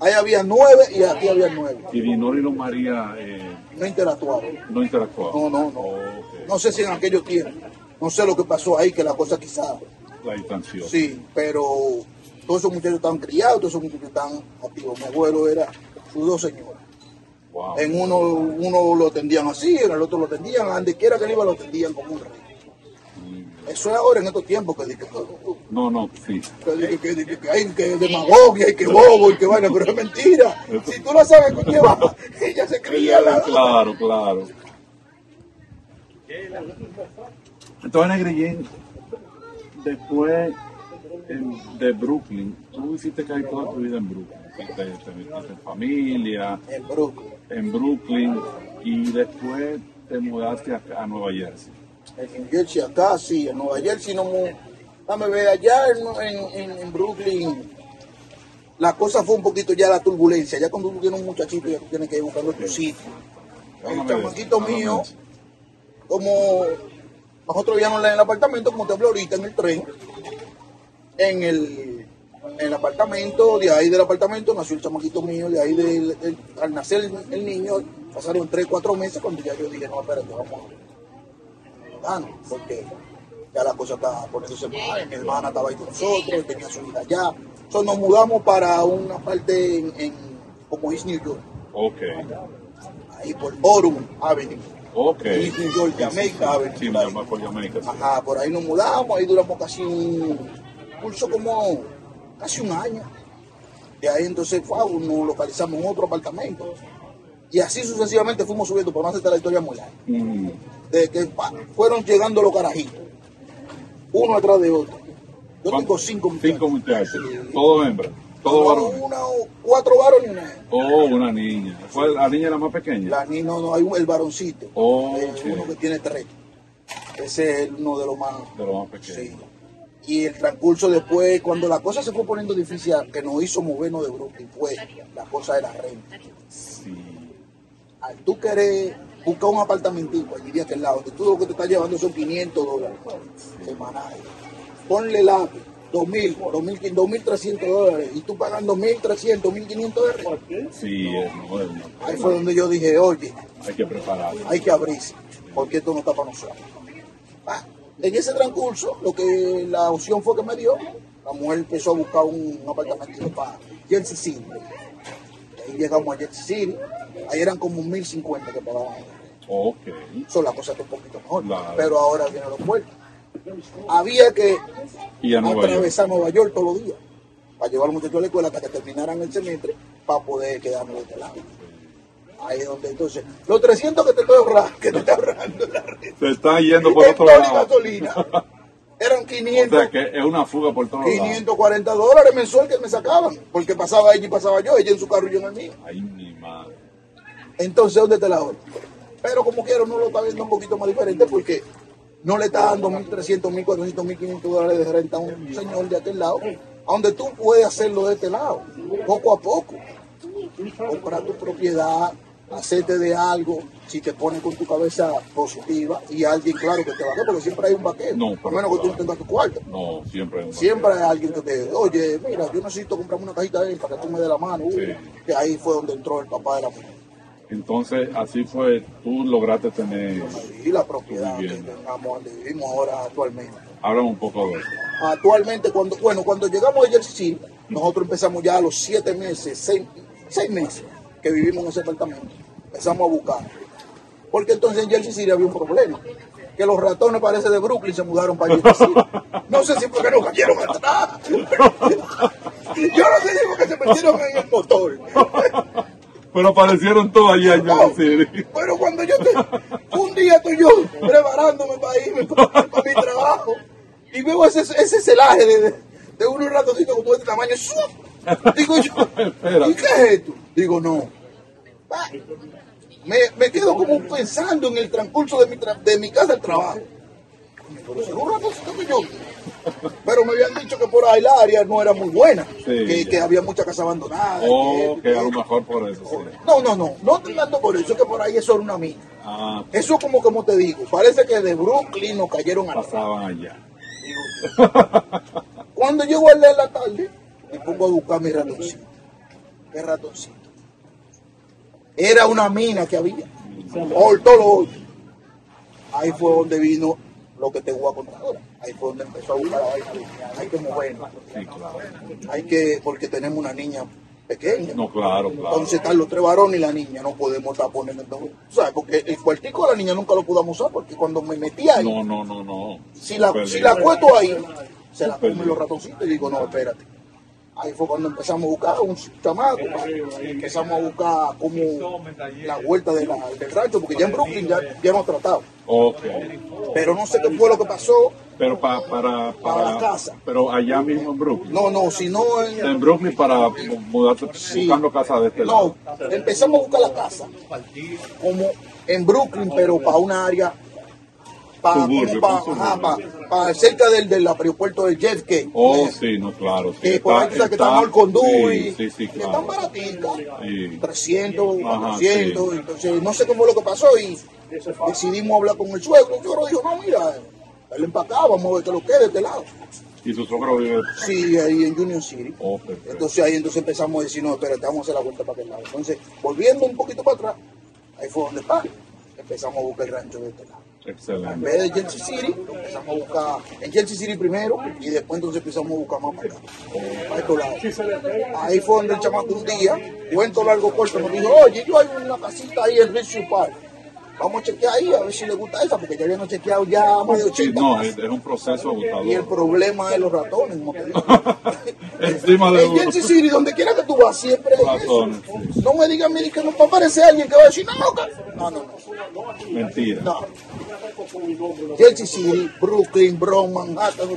Ahí había nueve y aquí había nueve. Y Dinor y Luz María eh, No interactuaban. no interactuaban. No, no, no. Ok. No sé si en aquellos tiempos, no sé lo que pasó ahí, que la cosa quizás La distanció. Sí, pero todos esos muchachos estaban criados, todos esos muchachos estaban activos. Mi abuelo era sus dos señores. Wow. En uno, uno lo atendían así, en el otro lo atendían, a donde quiera que él iba lo atendían como un rey. Eso es ahora en estos tiempos que dije, No, no, sí. que, dije, que, que hay que demagogia y que bobo y que vaina, pero es mentira. Si tú lo sabes con quién va, ella se cría la Claro, claro. Entonces, Negrillín, después de Brooklyn, tú hiciste casi toda tu vida en Brooklyn. Te, te metiste en familia, en Brooklyn, en Brooklyn, y después te mudaste a, a Nueva Jersey. en New Jersey acá, sí, en Nueva Jersey no mu- Dame ver, allá en, en- Brooklyn la cosa fue un poquito ya la turbulencia. Ya cuando tú tienes un muchachito ya tú tienes que ir buscando tu sitio. El chamaquito mío, como nosotros vivíamos en el apartamento, como te hablé ahorita, en el tren, en el, en el apartamento, de ahí del apartamento nació el chamaquito mío, de ahí del- del- al nacer el, el niño, pasaron tres, cuatro meses cuando ya yo dije, no, espérate, vamos a porque ya la cosa estaba poniéndose mal, mi hermana estaba ahí con nosotros, tenía su vida allá. Entonces nos mudamos para una parte en, en como East New York, Ok, ahí por Orem Avenue. ok. East New York, Jamaica Avenue. Sí, me por Jamaica. sí. Ajá, por ahí nos mudamos, ahí duramos casi un curso como casi un año. De ahí entonces fue, nos localizamos en otro apartamento. Y así sucesivamente fuimos subiendo, por no hacerte la historia muy larga. Mm, De que fueron llegando los carajitos, uno atrás de otro. Yo ¿cuánto? tengo cinco muchachos. Cinco muchachos. Todo hembra. Todo varón. una, cuatro varones y una. Oh, una niña. ¿Fue la niña la más pequeña? La ni- no, no, hay un, el varoncito. Oh, eh, uno que tiene tres. Ese es uno de los más De lo más pequeño. Sí. Y el transcurso después, cuando la cosa se fue poniendo difícil, que nos hizo movernos de Brooklyn, fue la cosa de la renta. Sí. Al tú querer buscar un apartamentico allí de aquel lado, donde tú lo que te estás llevando son 500 dólares semanales. Ponle lápiz, 2.000, 2.000, 2.300 dólares, y tú pagando 1.300, 1.500 dólares. Sí, no, Ahí fue donde yo dije, oye, Hay que prepararse. hay que abrirse, porque esto no está para nosotros. Ah, en ese transcurso, lo que la opción fue que me dio, la mujer empezó a buscar un apartamento para Jersey City. Ahí llegamos a Jersey City, ahí eran como 1.050 que pagaban. Ok. Eso la cosa está un poquito mejor, Claro. pero ahora viene los puertos. Había que Y a Nueva York. atravesar Nueva York todos los días para llevar a los muchachos a la escuela hasta que terminaran el semestre para poder quedarnos de este lado. Ahí es donde entonces, los 300 que te estoy ahorrando, que te está ahorrando la renta, Se está yendo por otro lado. gasolina, eran O 500, sea que es una fuga por todos lados. 540 dólares mensual que me sacaban, porque pasaba ella y pasaba yo, ella en su carro y yo en el mío. Ay, mi madre. Entonces, ¿dónde te la ahorro? Pero como quiero, no lo está viendo un poquito más diferente porque no le está dando 1.300, 1.400, 1.500 dólares de renta a un señor de aquel lado, a donde tú puedes hacerlo de este lado, poco a poco. Comprar tu propiedad, hacerte de algo, si te pones con tu cabeza positiva y alguien, claro, que te vaquee, porque siempre hay un vaquero. No, a pero menos que tú no tengas tu cuarto. No, siempre. hay un Siempre hay alguien que te, oye, mira, yo necesito comprarme una cajita de él para que tú me dé la mano. Sí. Que ahí fue donde entró el papá de la mujer. Entonces, así fue, tú lograste tener. Y la propiedad que tengamos, donde vivimos ahora actualmente. Háblame un poco de eso. Actualmente, cuando, bueno, cuando llegamos a Jersey City, nosotros empezamos ya a los siete meses, seis, seis meses que vivimos en ese apartamento. Empezamos a buscar. Porque entonces en Jersey City había un problema. Que los ratones, parece de Brooklyn, se mudaron para Jersey City. No sé si fue que no cayeron atrás. Yo no sé si fue que se metieron en el motor. Pero aparecieron todos allá en Jersey City. pero cuando yo te, un día estoy yo preparándome para irme para, para mi trabajo y veo ese, ese celaje de, de, de unos ratoncitos como de este tamaño, ¡sup! digo yo. ¿y qué es esto? Digo, no. Me, me quedo como pensando en el transcurso de mi, tra- de mi casa al trabajo. Pero que yo. Me habían dicho que por ahí la área no era muy buena, Sí, que, que había mucha casa abandonada. O que- que a lo que- mejor por eso, sí. no, no, no, no tanto por eso, que por ahí eso era una mina. Ah, Eso como como te digo, parece que de Brooklyn nos cayeron a pasaban allá. Cuando llego al de la tarde, me pongo a buscar mi ratoncito. ¿Qué ratoncito? Era una mina que había. Todo lo hoyo. Ahí fue donde vino lo que te voy a contar ahora. Ahí fue donde empezó a buscar la vaina. Hay que movernos. Sí, claro. Hay que, porque tenemos una niña pequeña. No, claro, claro. Entonces están los tres varones y la niña, no podemos estar poniendo. ¿Sabes? Porque el cuartico de la niña nunca lo pudimos usar, porque cuando me metí ahí, No, no, no, no. si la, si la cueto ahí, se la comen los ratoncitos y digo, no, espérate. Ahí fue cuando empezamos a buscar un chamaco, empezamos a buscar como la vuelta de la- del rancho, porque ya en Brooklyn ya, ya hemos tratado. Ok. Pero no sé qué fue lo que pasó. Pero pa- para, Para la casa. Pero allá mismo en Brooklyn. No, no, si no, en- En Brooklyn para mu- mudarte, Sí. buscando casa de este lado. no, empezamos a buscar la casa como en Brooklyn, pero para una área, para, Suburbio, ajá, cerca del, del aeropuerto de JFK. Oh, sí, no, claro. Sí, que por ahí sabes que estamos el Condúi, Sí, sí, están claro. baratitas, Sí. 300, Ajá, 400, entonces no sé cómo fue lo que pasó y decidimos hablar con el suegro, el suegro dijo, no, mira, él empacaba, vamos a ver que lo quede de este lado. Y su suegro vive. Sí, ahí en Union City. Oh. Entonces ahí entonces empezamos a decir, no, espérate, vamos a hacer la vuelta para aquel lado. Entonces, volviendo un poquito para atrás, ahí fue donde está, empezamos a buscar el rancho de este lado. En Excelente. vez de Jersey City, empezamos a buscar en Jersey City primero y después entonces empezamos a buscar más para acá. Ahí fue donde el chamaco un día, cuento largo corto, nos dijo, oye, yo hay una casita ahí en Richie Park. Vamos a chequear ahí a ver si le gusta esa, porque ya habíamos chequeado ya más de Sí, 80. no, es, es un proceso Y el agotador. problema es los ratones, como te digo. Encima de En uno. Jersey City, donde quiera que tú vas, siempre hay eso. Ratones, No me digas, mire, que no va a aparecer alguien que va a decir, no, no, no, no. Mentira. no. Jersey City, Brooklyn, Bronx, Manhattan,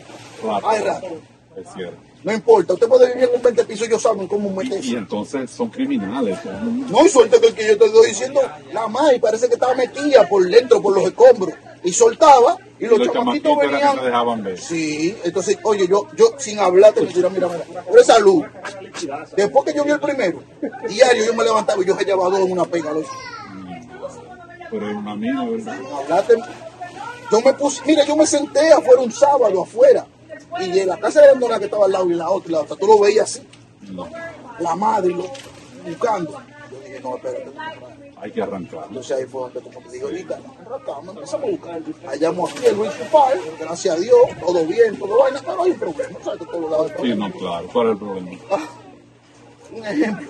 hay rato. Es cierto. No importa, usted puede vivir en un 20 pisos, ellos saben cómo Y meterse. entonces son criminales. son- No hay suerte que que yo te estoy diciendo, la May parece que estaba metida por dentro, por los escombros, y soltaba, y los, Los chamaquitos que venían. te dejaban ver. Sí, entonces, oye, yo, yo sin hablarte, me decía, mira, mira, pero esa luz, después que yo vi el primero, diario yo me levantaba y yo se llevaba dos en una pega. loco. Pero es una mina, ¿verdad? Hablate. Yo me puse, mira, yo me senté afuera un sábado, afuera, y en la casa de abandonada que estaba al lado y la otra, y la otra, tú lo veías así, No. la madre lo, buscando. Yo dije, no, espérate. Hay que arrancar. Entonces ahí fue donde como te digo ahorita, arrancamos, empezamos a buscar. Hallamos aquí el Luis Park, gracias a Dios, todo bien, todo vaina, pero hay un problema, ¿sabes? Que todos lados Sí, no, claro. ¿Cuál es el problema? Un ejemplo.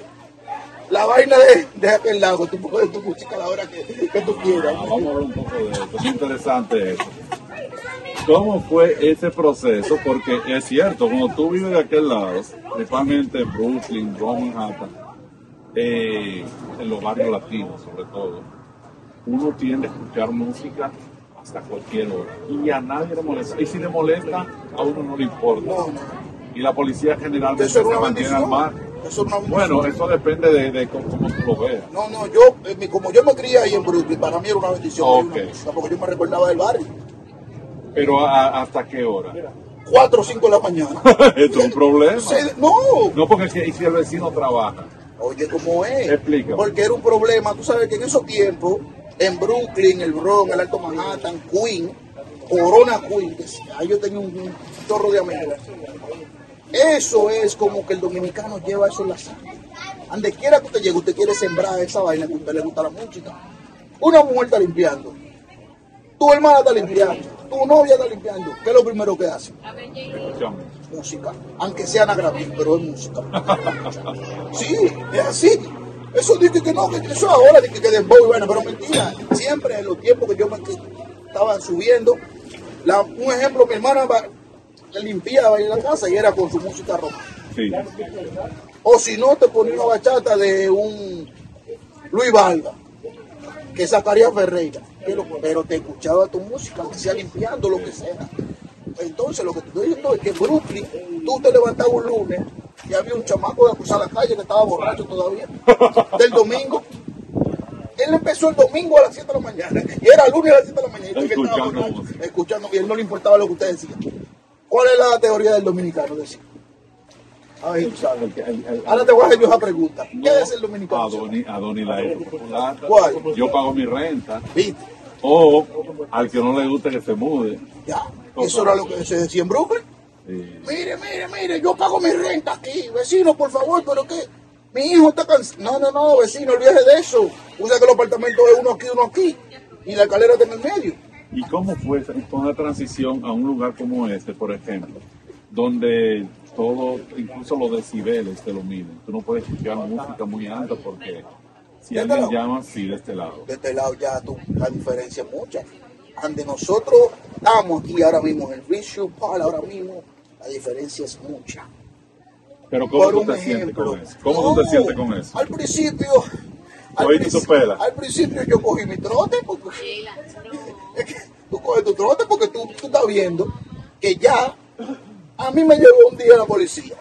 La vaina de, de aquel lado, tú puedes tu música a la hora que, que tú quieras. Ah, vamos a hablar un poco de eso. Es interesante eso. ¿Cómo fue ese proceso? Porque es cierto, cuando tú vives de aquel lado, principalmente en Brooklyn, Manhattan, eh, en los barrios latinos sobre todo, uno tiende a escuchar música hasta cualquier hora. Y a nadie le molesta. Y si le molesta, a uno no le importa. Y la policía generalmente se mantiene al mar. Eso es. Bueno, eso depende de, de cómo, cómo tú lo veas. No, no, yo, eh, como yo me crié ahí en Brooklyn, para mí era una bendición. Ok. oír una música, Porque yo me recordaba del barrio. Pero a- ¿hasta qué hora? 4 o 5 de la mañana. Esto es un problema. Se- no, No, porque si, el vecino trabaja. Oye, ¿cómo es? Explícame. Porque era un problema. Tú sabes que en esos tiempos, en Brooklyn, el Bronx, el Alto Manhattan, Queen, Corona Queen, que ahí yo tenía un, un chorro de amigos. Eso es como que el dominicano lleva eso en la sangre. Donde quiera que usted llegue, usted quiere sembrar esa vaina que a usted le gusta la música. Una mujer está limpiando. Tu hermana está limpiando. Tu novia está limpiando. ¿Qué es lo primero que hace? Música, aunque sea Nagravín, pero es música. Sí, es así. Eso dice que no, que eso ahora dice que dembow y bueno, pero mentira. Siempre en los tiempos que yo me estaba subiendo, la- un ejemplo, mi hermana limpiaba en la casa y era con su música rock. Sí. O si no, te ponía una bachata de un Luis Valga, que sacaría Ferreira. Que Pero te escuchaba tu música, aunque sea limpiando, lo que sea. Entonces, lo que te estoy diciendo es que en Brooklyn, tú te levantabas un lunes y había un chamaco de cruzar la calle que estaba borracho todavía, del domingo. Él empezó el domingo a las 7 de la mañana y era lunes a las 7 de la mañana. y que Escuchando borracho, escuchando y él no le importaba lo que usted decía. ¿Cuál es la teoría del dominicano? Decía. Ay, tú sabes. El- el- el- Ahora te voy a hacer yo esa pregunta. ¿Qué es el dominicano? Adoni, Adoni la es popular. ¿Cuál? Yo pago mi renta. ¿Viste? O al que no le guste que se mude. Ya. Eso era lo que se decía en Brooklyn. Sí. Mire, mire, mire, yo pago mi renta aquí. Vecino, por favor, pero qué. Mi hijo está cansado. No, no, no, vecino, olvídese de eso. Usa que el apartamento es uno aquí, uno aquí. Y la escalera está en el medio. ¿Y cómo fue esa- transición a un lugar como este, por ejemplo, donde todo, incluso los decibeles te lo miden? Tú no puedes escuchar música muy alta porque si ¿De este alguien lado? llama, sí, de este lado. De este lado ya tú, la diferencia es mucha. Ante nosotros estamos aquí ahora mismo en el Visual Park, ahora mismo, la diferencia es mucha. Pero ¿cómo Por tú te sientes con eso? ¿Cómo tú te sientes con eso? Al principio. Al, principio yo cogí mi trote porque tú coges tu trote porque tú, tú estás viendo que ya a mí me llegó un día la policía.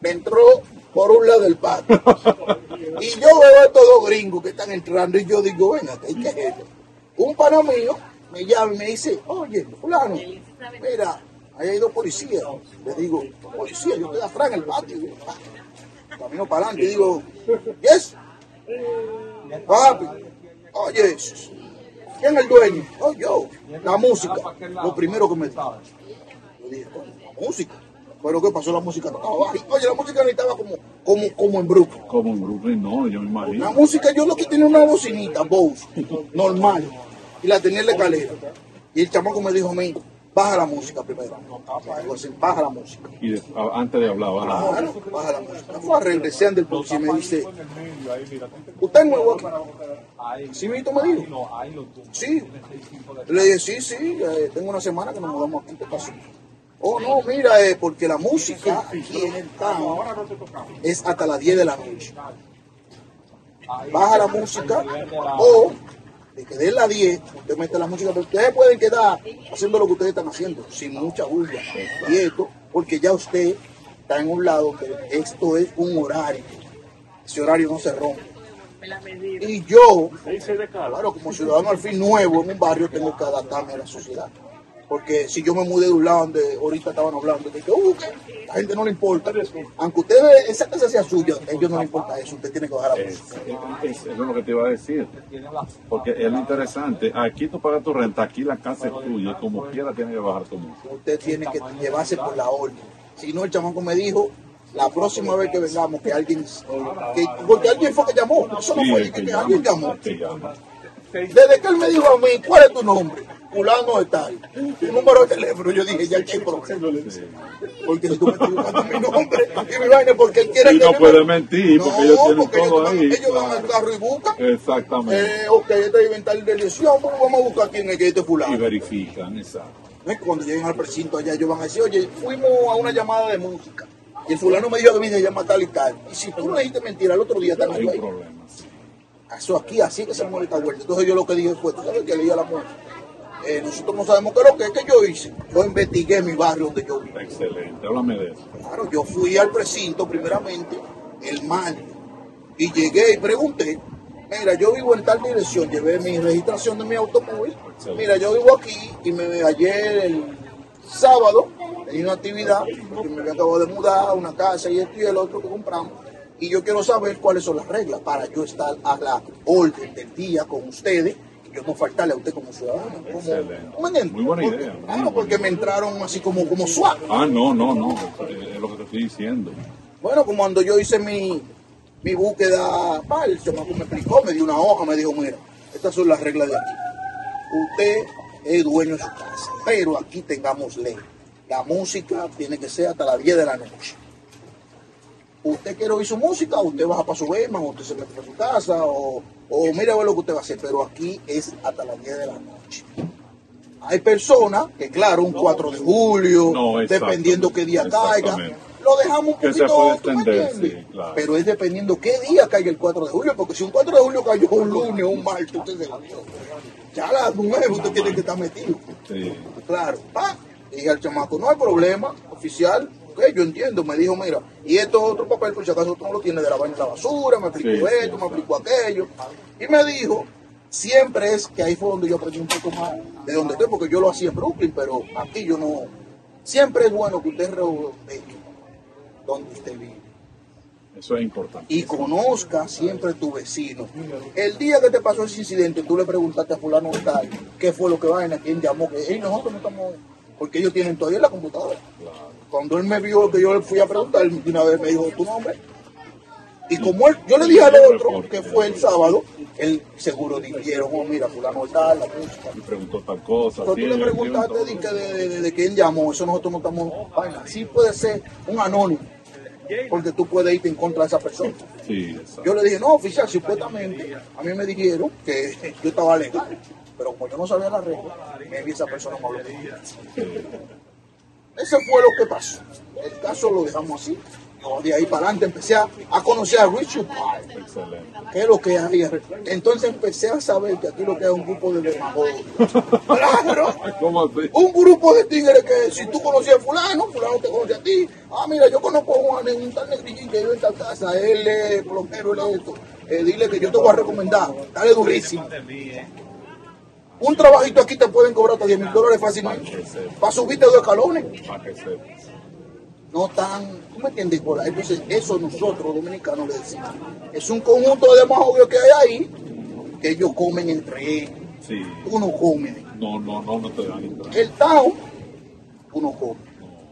Me entró por un lado del patio. Y yo veo a estos dos gringos que están entrando y yo digo, venga, ¿qué es esto? Un pana mío me llama y me dice, oye, fulano, mira, ahí hay dos policías. Le digo, policía, yo estoy atrás en el patio. "Ah". Camino para adelante y digo, yes, papi, oye, ¿quién es el dueño? Oh, yo, la música, lo primero que me dijo. Yo dije, "Coño, la música. Pero ¿qué pasó? La música no estaba baja. Oye, la música no estaba como, como, como en Brooklyn. Como en Brooklyn, no, yo me La imagino. música, yo lo que tenía una bocinita, Bose, normal, y la tenía en la escalera. Y el chamaco me dijo a mí, baja la música primero. Baja la música. Y de- antes de hablar, baja la Baja, baja la música. Fue a regresar del y me dice, ¿usted es nuevo aquí? ¿Sí, Vito me dijo? Sí. Le dije, sí, sí, eh, tengo una semana que nos mudamos aquí, ¿qué pasó? Oh, no, mira, eh, porque la música aquí en el town es hasta las 10 de la noche. Baja la música o de que dé las 10, usted mete la música, pero ustedes pueden quedar haciendo lo que ustedes están haciendo, sin mucha bulla, quieto, porque ya usted está en un lado que esto es un horario. Ese horario no se rompe. Y yo, claro, como ciudadano al fin nuevo en un barrio, tengo que adaptarme a la sociedad. Porque si yo me mudé de un lado donde ahorita estaban hablando de que, uh, que a la gente no le importa, aunque usted esa casa sea suya, a ellos no le importa eso, usted tiene que bajar la Es, es- es lo que te iba a decir. Porque es lo interesante. Aquí tú pagas tu renta, aquí la casa es tuya. Como quiera tienes que bajar tu música. Usted tiene que llevarse por la orden. Si no, el chamaco me dijo, la próxima vez que vengamos, que alguien, que, porque alguien fue que llamó, eso no fue que, que alguien llamó. El. Desde que él me dijo a mí, ¿cuál es tu nombre? Fulano de tal. Tu número de teléfono. Yo dije, ya aquí hay problema. Porque si tú me estás buscando mi nombre y mi vaina, porque él quiere Y no puede mentir, porque No, ellos tienen porque todo ellos, ahí, Ellos van al carro y buscan. Exactamente. Eh, ok, este es inventar de lesión, pues vamos a buscar quién es que este Y fulano. verifican, exacto. Cuando lleguen al precinto allá, ellos van a decir, oye, fuimos a una llamada de música. Y el fulano me dijo que me se llama tal y tal. Y si tú no dijiste mentira, el otro día están un ahí. problema. Eso aquí, así que se muere esta vuelta. Entonces yo lo que dije fue, tú sabes que leí a la muerte. Eh, nosotros no sabemos qué es lo que es que yo hice. Yo investigué mi barrio donde yo vivo. Excelente. Háblame de eso. Claro, yo fui al precinto primeramente el martes y llegué y pregunté Mira, yo vivo en tal dirección, llevé mi registración de mi automóvil. Excelente. Mira, yo vivo aquí y me ayer el sábado tenía una actividad, porque me había acabado de mudar a una casa y esto y el otro que compramos. Y yo quiero saber cuáles son las reglas para yo estar a la orden del día con ustedes y yo no faltarle a usted como ciudadano. Como, Excelente. Muy buena Porque- idea, muy Claro, buena porque me entraron así como, como suave. Ah, no, no, no. Es lo que te estoy diciendo. Bueno, como cuando yo hice mi, mi búsqueda, el chamaco me explicó, me dio una hoja, me dijo, mira, estas son las reglas de aquí. Usted es dueño de su casa, pero aquí tengamos ley. La música tiene que ser hasta las 10 de la noche. Usted quiere oír su música, usted baja para su bema, o usted se mete para su casa, o, o mira a ver lo que usted va a hacer, pero aquí es hasta las 10 de la noche. Hay personas que, claro, un 4 de julio, No, dependiendo qué día caiga, lo dejamos un poquito, puede ¿tú me extender, sí, claro. Pero es dependiendo qué día caiga el 4 de julio, porque si un 4 de julio cayó un lunes o un martes, usted se la dio. Ya a las 9 usted tiene que estar metido. Sí. Claro, pa. Y al chamaco, no hay problema, oficial, ok, yo entiendo, me dijo, mira, y esto es otro papel, por si acaso tú no lo tienes de la vaina de la basura, me explicó Sí, esto, sí, me explicó aquello. Y me dijo, siempre es que ahí fue donde yo aprendí un poco más de donde estoy, porque yo lo hacía en Brooklyn, pero aquí yo no. Siempre es bueno que usted redondee donde usted vive Eso es importante. y conozca siempre tu vecino. El día que te pasó ese incidente, tú le preguntaste a fulano tal, qué fue lo que vaina, quién llamó, que "Ey, nosotros no estamos, porque ellos tienen todavía la computadora. Cuando él me vio que yo le fui a preguntar, él una vez me dijo tu nombre. Y como él, yo le dije al otro, que fue el sábado, él seguro dijeron, oh mira, fulano tal, la música. Y preguntó tal cosa. Pero tú le él preguntaste que de, de- de- de quién llamó, eso nosotros no estamos vaina. Sí puede ser un anónimo, porque tú puedes irte en contra de esa persona. Sí. Yo le dije, no, oficial, supuestamente a mí me dijeron que yo estaba legal, pero como yo no sabía la regla, me vi esa persona me habló Ese fue lo que pasó. El caso lo dejamos así. Yo de ahí para adelante empecé a, a conocer a Richard Excelente. que es lo que había. Entonces empecé a saber que aquí lo que es un grupo de demagogos. Claro. ¿Cómo así? Un grupo de tigres que si tú conocías a fulano, fulano te conoce a ti. Ah, mira, yo conozco a Juan un tal negrillín que vive en tal casa, él es plomero, él es esto. Eh, dile que yo te voy a recomendar, dale durísimo. Un trabajito aquí te pueden cobrar hasta 10 mil dólares fácilmente. Para subirte dos escalones. No tan, ¿tú me entiendes? Por ahí, Entonces, eso nosotros los dominicanos le decimos. Es un conjunto de demagogos que hay ahí, que ellos comen entre ellos. Sí. Tú no comes. No, no, no, no te dan. El town, tú no comes.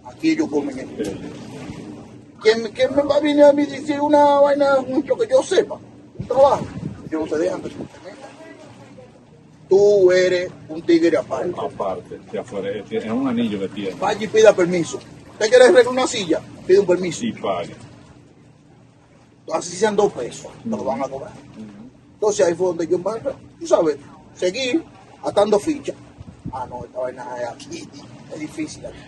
Aquí ellos comen entre ellos. ¿Quién, quién me va a venir a mí decir una vaina, lo que yo sepa? Un trabajo. Yo no te dejan que tú eres un tigre aparte. Aparte, de afuera, es es un anillo que tiene. Vaya y pida permiso. ¿Usted quiere arreglar una silla? Pide un permiso. Y pague. Así sean dos pesos, te lo van a cobrar. Entonces ahí fue donde yo, bueno, tú sabes, seguir atando fichas. Ah, no, esta vaina es aquí, es difícil aquí.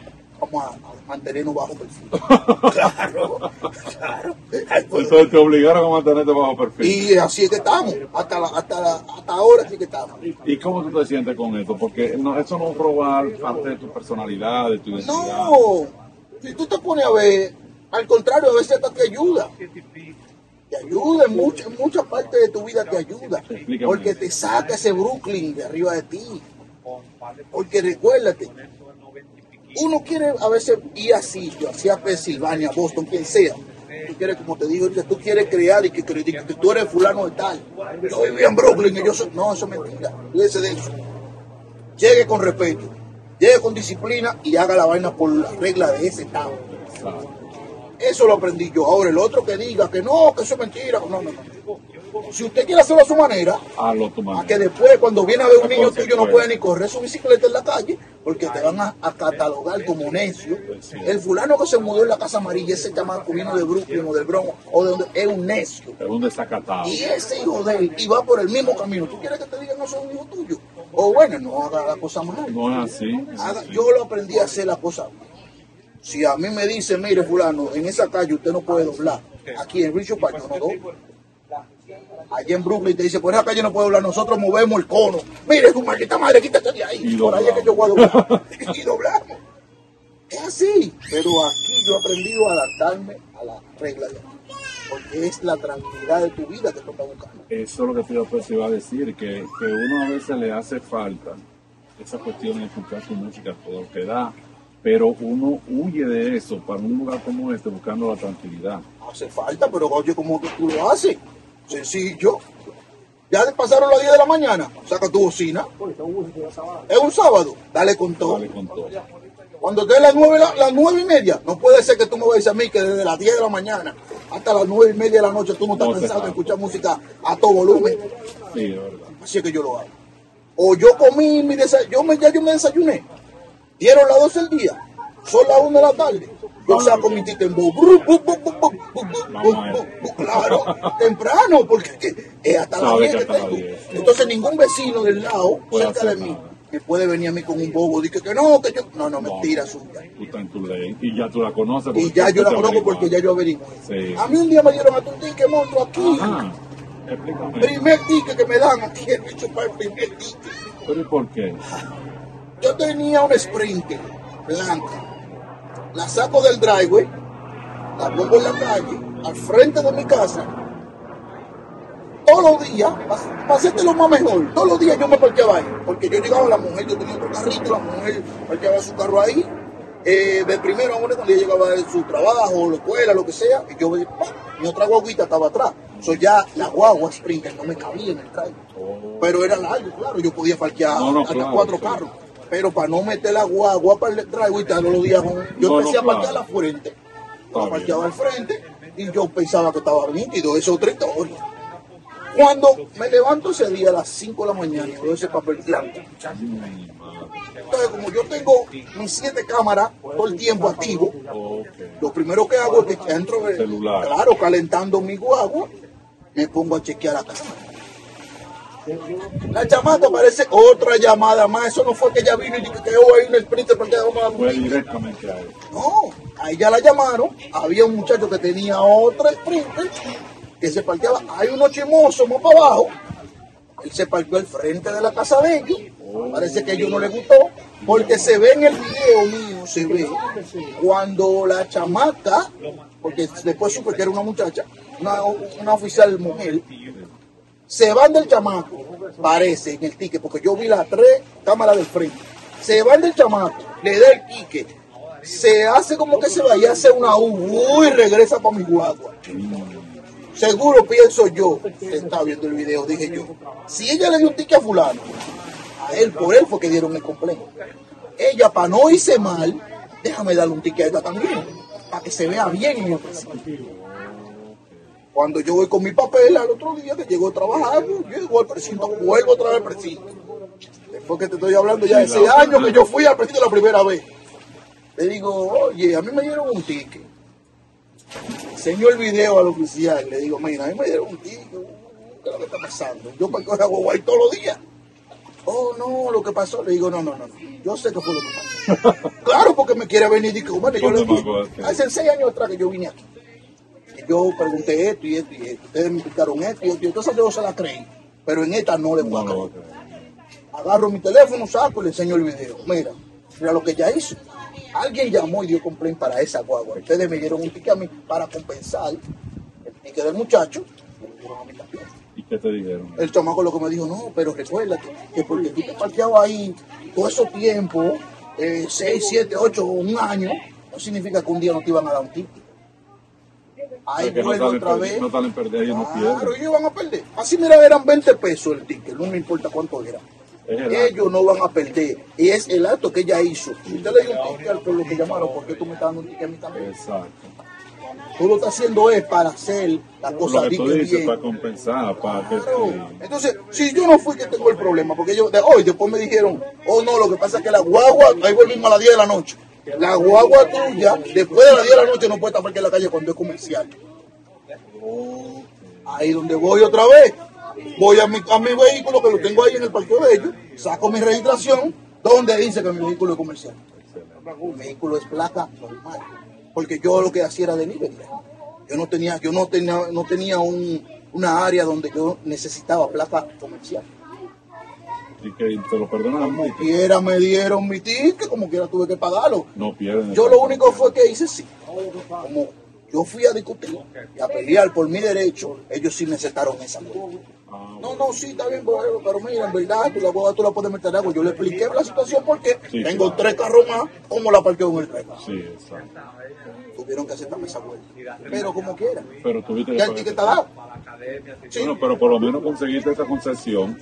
Vamos a, a mantenernos bajo perfil. claro, claro. Entonces te obligaron a mantenerte bajo perfil. Y así es que estamos, hasta, la- hasta, la- ahora sí que estamos. ¿Y cómo tú te sientes con esto? Porque no, eso no es robar parte de tu personalidad, de tu identidad. No, si tú te pones a ver, al contrario, a veces hasta te ayuda. Te ayuda en mucha, en mucha parte de tu vida, te ayuda. Porque te saca ese Brooklyn de arriba de ti. Porque recuérdate, uno quiere a veces ir a sitios, así a Pensilvania, Boston, quien sea. Tú quieres, como te digo, tú quieres crear y que, que, tú eres fulano de tal. Yo vivía en Brooklyn y yo soy. No, eso es mentira. Cuídese de eso. Llegue con respeto, llegue con disciplina y haga la vaina por la regla de ese estado. Eso lo aprendí yo. Ahora, el otro que diga que no, que eso es mentira. No, no, no. Si usted quiere hacerlo a su manera, a tu a manera. que después, cuando viene a ver un La niño tuyo, no puede ni correr su bicicleta en la calle, porque te van a, a catalogar como necio. Sí. El fulano que se mudó en la casa amarilla, ese chamaco vino de Brooklyn o del Bronx, o de donde es un necio. Es un desacatado. Y ese hijo de él, y va por el mismo camino. ¿Tú quieres que te digan no son un hijo tuyo? O bueno, no haga la cosa mal. No es así. Haga- yo lo aprendí a hacer la cosa. Si a mí me dice, mire fulano, en esa calle usted no puede doblar. Aquí en Richard Park yo no doblo. Allá en Brooklyn te dice, por esa calle no puede doblar, nosotros movemos el cono. Mire, tu maldita madre, quítate de ahí. Y por ahí es que yo voy a doblamos. doblar. y doblamos. Es así. Pero aquí yo he aprendido a adaptarme a las reglas de aquí. porque es la tranquilidad de tu vida que tú estás buscando. Eso es lo que te pues, iba a decir, que, que uno a veces le hace falta esa cuestión de escuchar su música todo lo que da, pero uno huye de eso para un lugar como este buscando la tranquilidad. Hace falta, pero oye, ¿cómo que tú lo haces? Sencillo. Ya te pasaron las 10 de la mañana, saca tu bocina. Es un sábado, dale con todo. Vale con todo. Cuando te las 9, las nueve y media, no puede ser que tú me vayas a mí que desde las 10 de la mañana hasta las 9 y media de la noche tú no estás No cansado de escuchar música a todo volumen. Sí, es verdad. Así es que yo lo hago. O yo comí mi desayuno, yo me, ya yo me desayuné. Dieron las 12 del día, son las 1 de la tarde. Yo saco mi titembo. Claro, temprano, porque es hasta las Sabe 10 que que hasta tengo. 10. Entonces ningún vecino del lado, cerca de mí, me puede venir a mí con un bobo. Dice que no, que yo. No, no, mentira suya. Tú estás en tu ley y ya tú la conoces. Y ya yo la conozco porque ya yo averigué. Sí. A mí un día me dieron a tu ticket, monstruo, aquí. Ajá. Explícame. Primer ticket que me dan aquí, el bicho para el primer ticket. ¿Pero y por qué? Yo tenía una Sprinter blanca. La saco del driveway, la pongo en la calle, al frente de mi casa. Todos los días, para hacerte lo más mejor, todos los días yo me parqueaba ahí. Porque yo llegaba, la mujer, yo tenía otro carrito, la mujer parqueaba su carro ahí. Eh, de primero a una cuando ella llegaba de su trabajo, la escuela, lo que sea, y yo mi otra guaguita estaba atrás. So ya la guagua Sprinter no me cabía en el driveway. Oh, Pero era largo, claro, yo podía parquear No, no, hasta claro, cuatro sí. carros. Pero para no meter la guagua para el driveway todos los días, yo No, empecé no, a parquear claro. al frente. Yo bien. parqueaba al frente y yo pensaba que estaba nítido, eso es otra historia. Cuando me levanto ese día a las 5 de la mañana y veo ese papel blanco, entonces como yo tengo mis siete cámaras todo el tiempo activo, lo primero que hago es que entro, eh, Celular. claro, calentando mi guagua, me pongo a chequear la cámara. La chamaca parece otra llamada más. Eso no fue que ella vino y dijo que hoy hay un sprinter porque vamos a Fue directamente a él. No, a ella la llamaron. Había un muchacho que tenía otra sprinter que se parqueaba. Hay unos chimosos más para abajo. Él se parqueó al frente de la casa de ellos. Parece que a ellos no les gustó. Porque se ve en el video mío, se ve cuando la chamaca, porque después supe que era una muchacha, una, una oficial mujer, se van del chamaco, parece en el ticket, porque yo vi las tres cámaras del frente. Se van del chamaco, le da el ticket, se hace como que se va y hace una U y regresa para mi guagua. Seguro pienso yo, está viendo el video, dije yo, si ella le dio un ticket a fulano, a él, por él fue que dieron el complejo. Ella, para no irse mal, déjame darle un ticket a ella también, para que se vea bien en el precinto. Cuando yo voy con mi papel al otro día que llego a trabajar, yo llego al precinto, vuelvo otra vez al precinto. Después que te estoy hablando ya de ese año que yo fui al precinto la primera vez. Le digo, oye, a mí me dieron un ticket. Enseño el video al oficial. Le digo, mira, a mí me dieron un ticket. ¿Qué es lo que está pasando? Yo parqueo la guagua ahí todos los días. Oh, no, lo que pasó. Le digo, no, no, no. Yo sé que fue lo que pasó. claro, porque me quiere venir y digo, bueno, yo le ¿Cómo dije, hace seis años atrás que yo vine aquí. Yo pregunté esto y esto y esto. Ustedes me explicaron esto y esto. y Entonces yo se la creí. Pero en esta no le No voy a creer. Agarro mi teléfono, saco y le enseño el video. Mira, mira lo que ella hizo. Alguien llamó y dio complaint para esa guagua. Ustedes me dieron un ticket a mí para compensar el ticket del muchacho. ¿Y qué te dijeron? El chamaco lo que me dijo, no, pero recuérdate que porque tú te parqueabas ahí todo ese tiempo, eh, 6, 7, 8, un año, no significa que un día no te iban a dar un ticket. Ahí Porque no otra vez. no salen perder, ellos no Claro, pierden. ellos van a perder. Así mira, eran 20 pesos el ticket, no me importa cuánto era. Ellos no van a perder. Y es el acto que ella hizo. Si usted le dio un ticket al pueblo que llamaron, ¿por qué tú me estás dando un ticket a mí también? Exacto. Tú lo estás haciendo es para hacer la cosa Lo que tú dices bien. para compensar, para que Claro. Entonces, si yo no fui que tengo el problema, porque yo, de hoy después me dijeron, oh no, lo que pasa es que la guagua, ahí volvimos a las 10 de la noche. La guagua tuya, después de las 10 de la noche, no puede estar porque en la calle cuando es comercial. Ahí donde voy otra vez, voy a mi, a mi vehículo que lo tengo ahí en el parqueo de ellos, saco mi registración, donde dice que mi vehículo es comercial. Mi vehículo es placa normal, porque yo lo que hacía era delivery. Yo no tenía, yo no tenía, no tenía un, una área donde yo necesitaba placa comercial. Y que te lo perdonan Como quiera me dieron mi ticket, como quiera tuve que pagarlo. No pierden. Yo lo único fue que hice sí. Como yo fui a discutir y a pelear por mi derecho, ellos sí me aceptaron esa cosa. Ah, No, no, sí, está bien, pero, pero mira, en verdad, tú la boda tú la puedes meter agua. Yo le expliqué la situación porque Sí, tengo tres carros más, ¿cómo la parqueo en el tren? Sí, exacto. Tuvieron que aceptarme esa vuelta. Pero como quiera. Pero tuviste Ya el ticket está dado. Sí. Bueno, pero por lo menos conseguiste esa concesión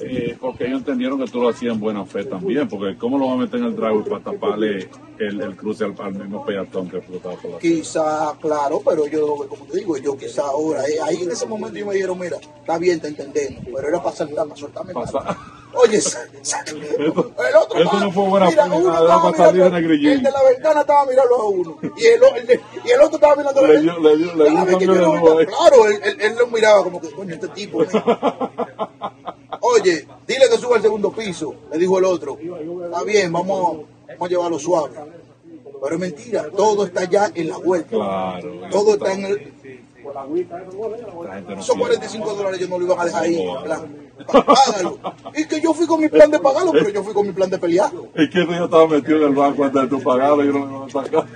eh, porque ellos entendieron que tú lo hacías en buena fe también, porque ¿cómo lo va a meter en el drive para taparle el, el cruce al, al mismo peatón que flotaba por la Quizá, claro, pero yo, como te digo, yo quizá ahora, eh, ahí en ese momento yo me dijeron, mira, está bien, te entendemos, pero era para saltar, para soltarme. Pasa- Oye, el otro eso no fue buena mira, uno estaba mirando- en el de la ventana estaba mirando a uno y el, el y el otro estaba mirando a Le dio- le dio- le dio un cambio de veía, ahí. Claro, él, él- él lo miraba como que, coño, este tipo. Oye, dile que suba al segundo piso, le dijo el otro. Está bien, vamos, vamos a llevarlo suave. Pero es mentira, todo está ya en la vuelta. Claro. Todo está en el. La gente no Esos quiere. 45 dólares yo no lo iban a dejar ahí. en plan, pá- Págalo. Y que yo fui con mi plan de pagarlo, pero yo fui con mi plan de pelear. Es que yo estaba metido en el banco antes de tu pagado y yo no me iban a sacar.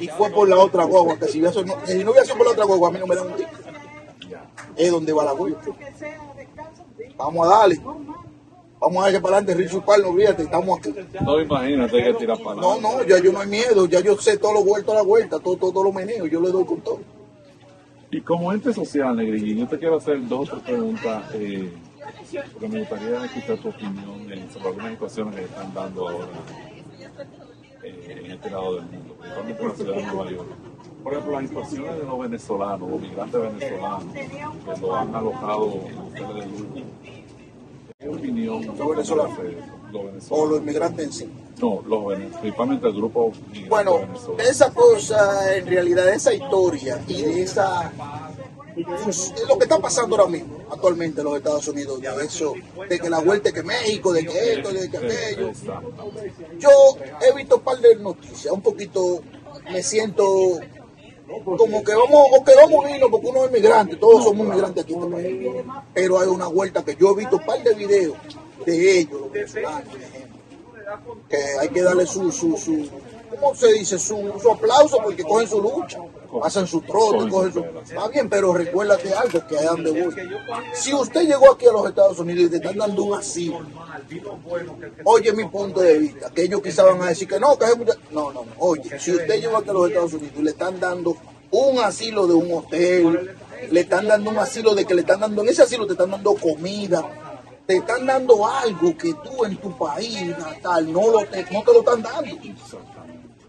Y fue por la otra guagua, que si, no, si no hubiera sido por la otra guagua, a mí no me dan un ticket. Es donde va la vuelta. Vamos a darle. Vamos a darle para adelante, Richard Pal, no olvídate, estamos aquí. No, imagínate que tirar para No, adelante. no, ya yo no hay miedo, ya yo sé todo lo vuelto a la vuelta, todo, todo, todo lo meneo, yo le doy con todo. Y como ente social, Negrillín, yo te quiero hacer dos o tres preguntas, eh, porque me gustaría escuchar tu opinión eh, sobre algunas situaciones que están dando ahora eh, en este lado del mundo, principalmente en la ciudad de Nueva York. Por ejemplo, las situaciones de los venezolanos, los migrantes venezolanos, que lo han alojado en hoteles de lujo. ¿Qué opinión los venezolanos? Los O venezolanos. los inmigrantes en sí. No, los principalmente el grupo migrante Bueno, venezolano. de esa cosa, en realidad, de esa historia y de esa. lo que está pasando ahora mismo, actualmente en los Estados Unidos, de eso, de que la vuelta que México, de que esto, de que aquello. Yo he visto un par de noticias, un poquito, me siento como que vamos, o que vamos a irnos porque uno es inmigrante, todos somos inmigrantes aquí en este país. Pero hay una vuelta que yo he visto un par de videos de ellos, los venezolanos, por ejemplo, que hay que darle su, su, su ¿cómo se dice? Su, su aplauso porque cogen su lucha, hacen su trote, Cogen su. Está bien, pero recuérdate algo, que allá donde voy. Si usted llegó aquí a los Estados Unidos y te están dando un asilo, Oye mi punto de vista, que ellos quizás van a decir que no, que es No, no, no. Oye, si usted llegó aquí a los Estados Unidos y le están dando un asilo de un hotel, le están dando un asilo de que le están dando, en ese asilo te están dando comida, te están dando algo que tú en tu país natal no, lo te, no te lo están dando.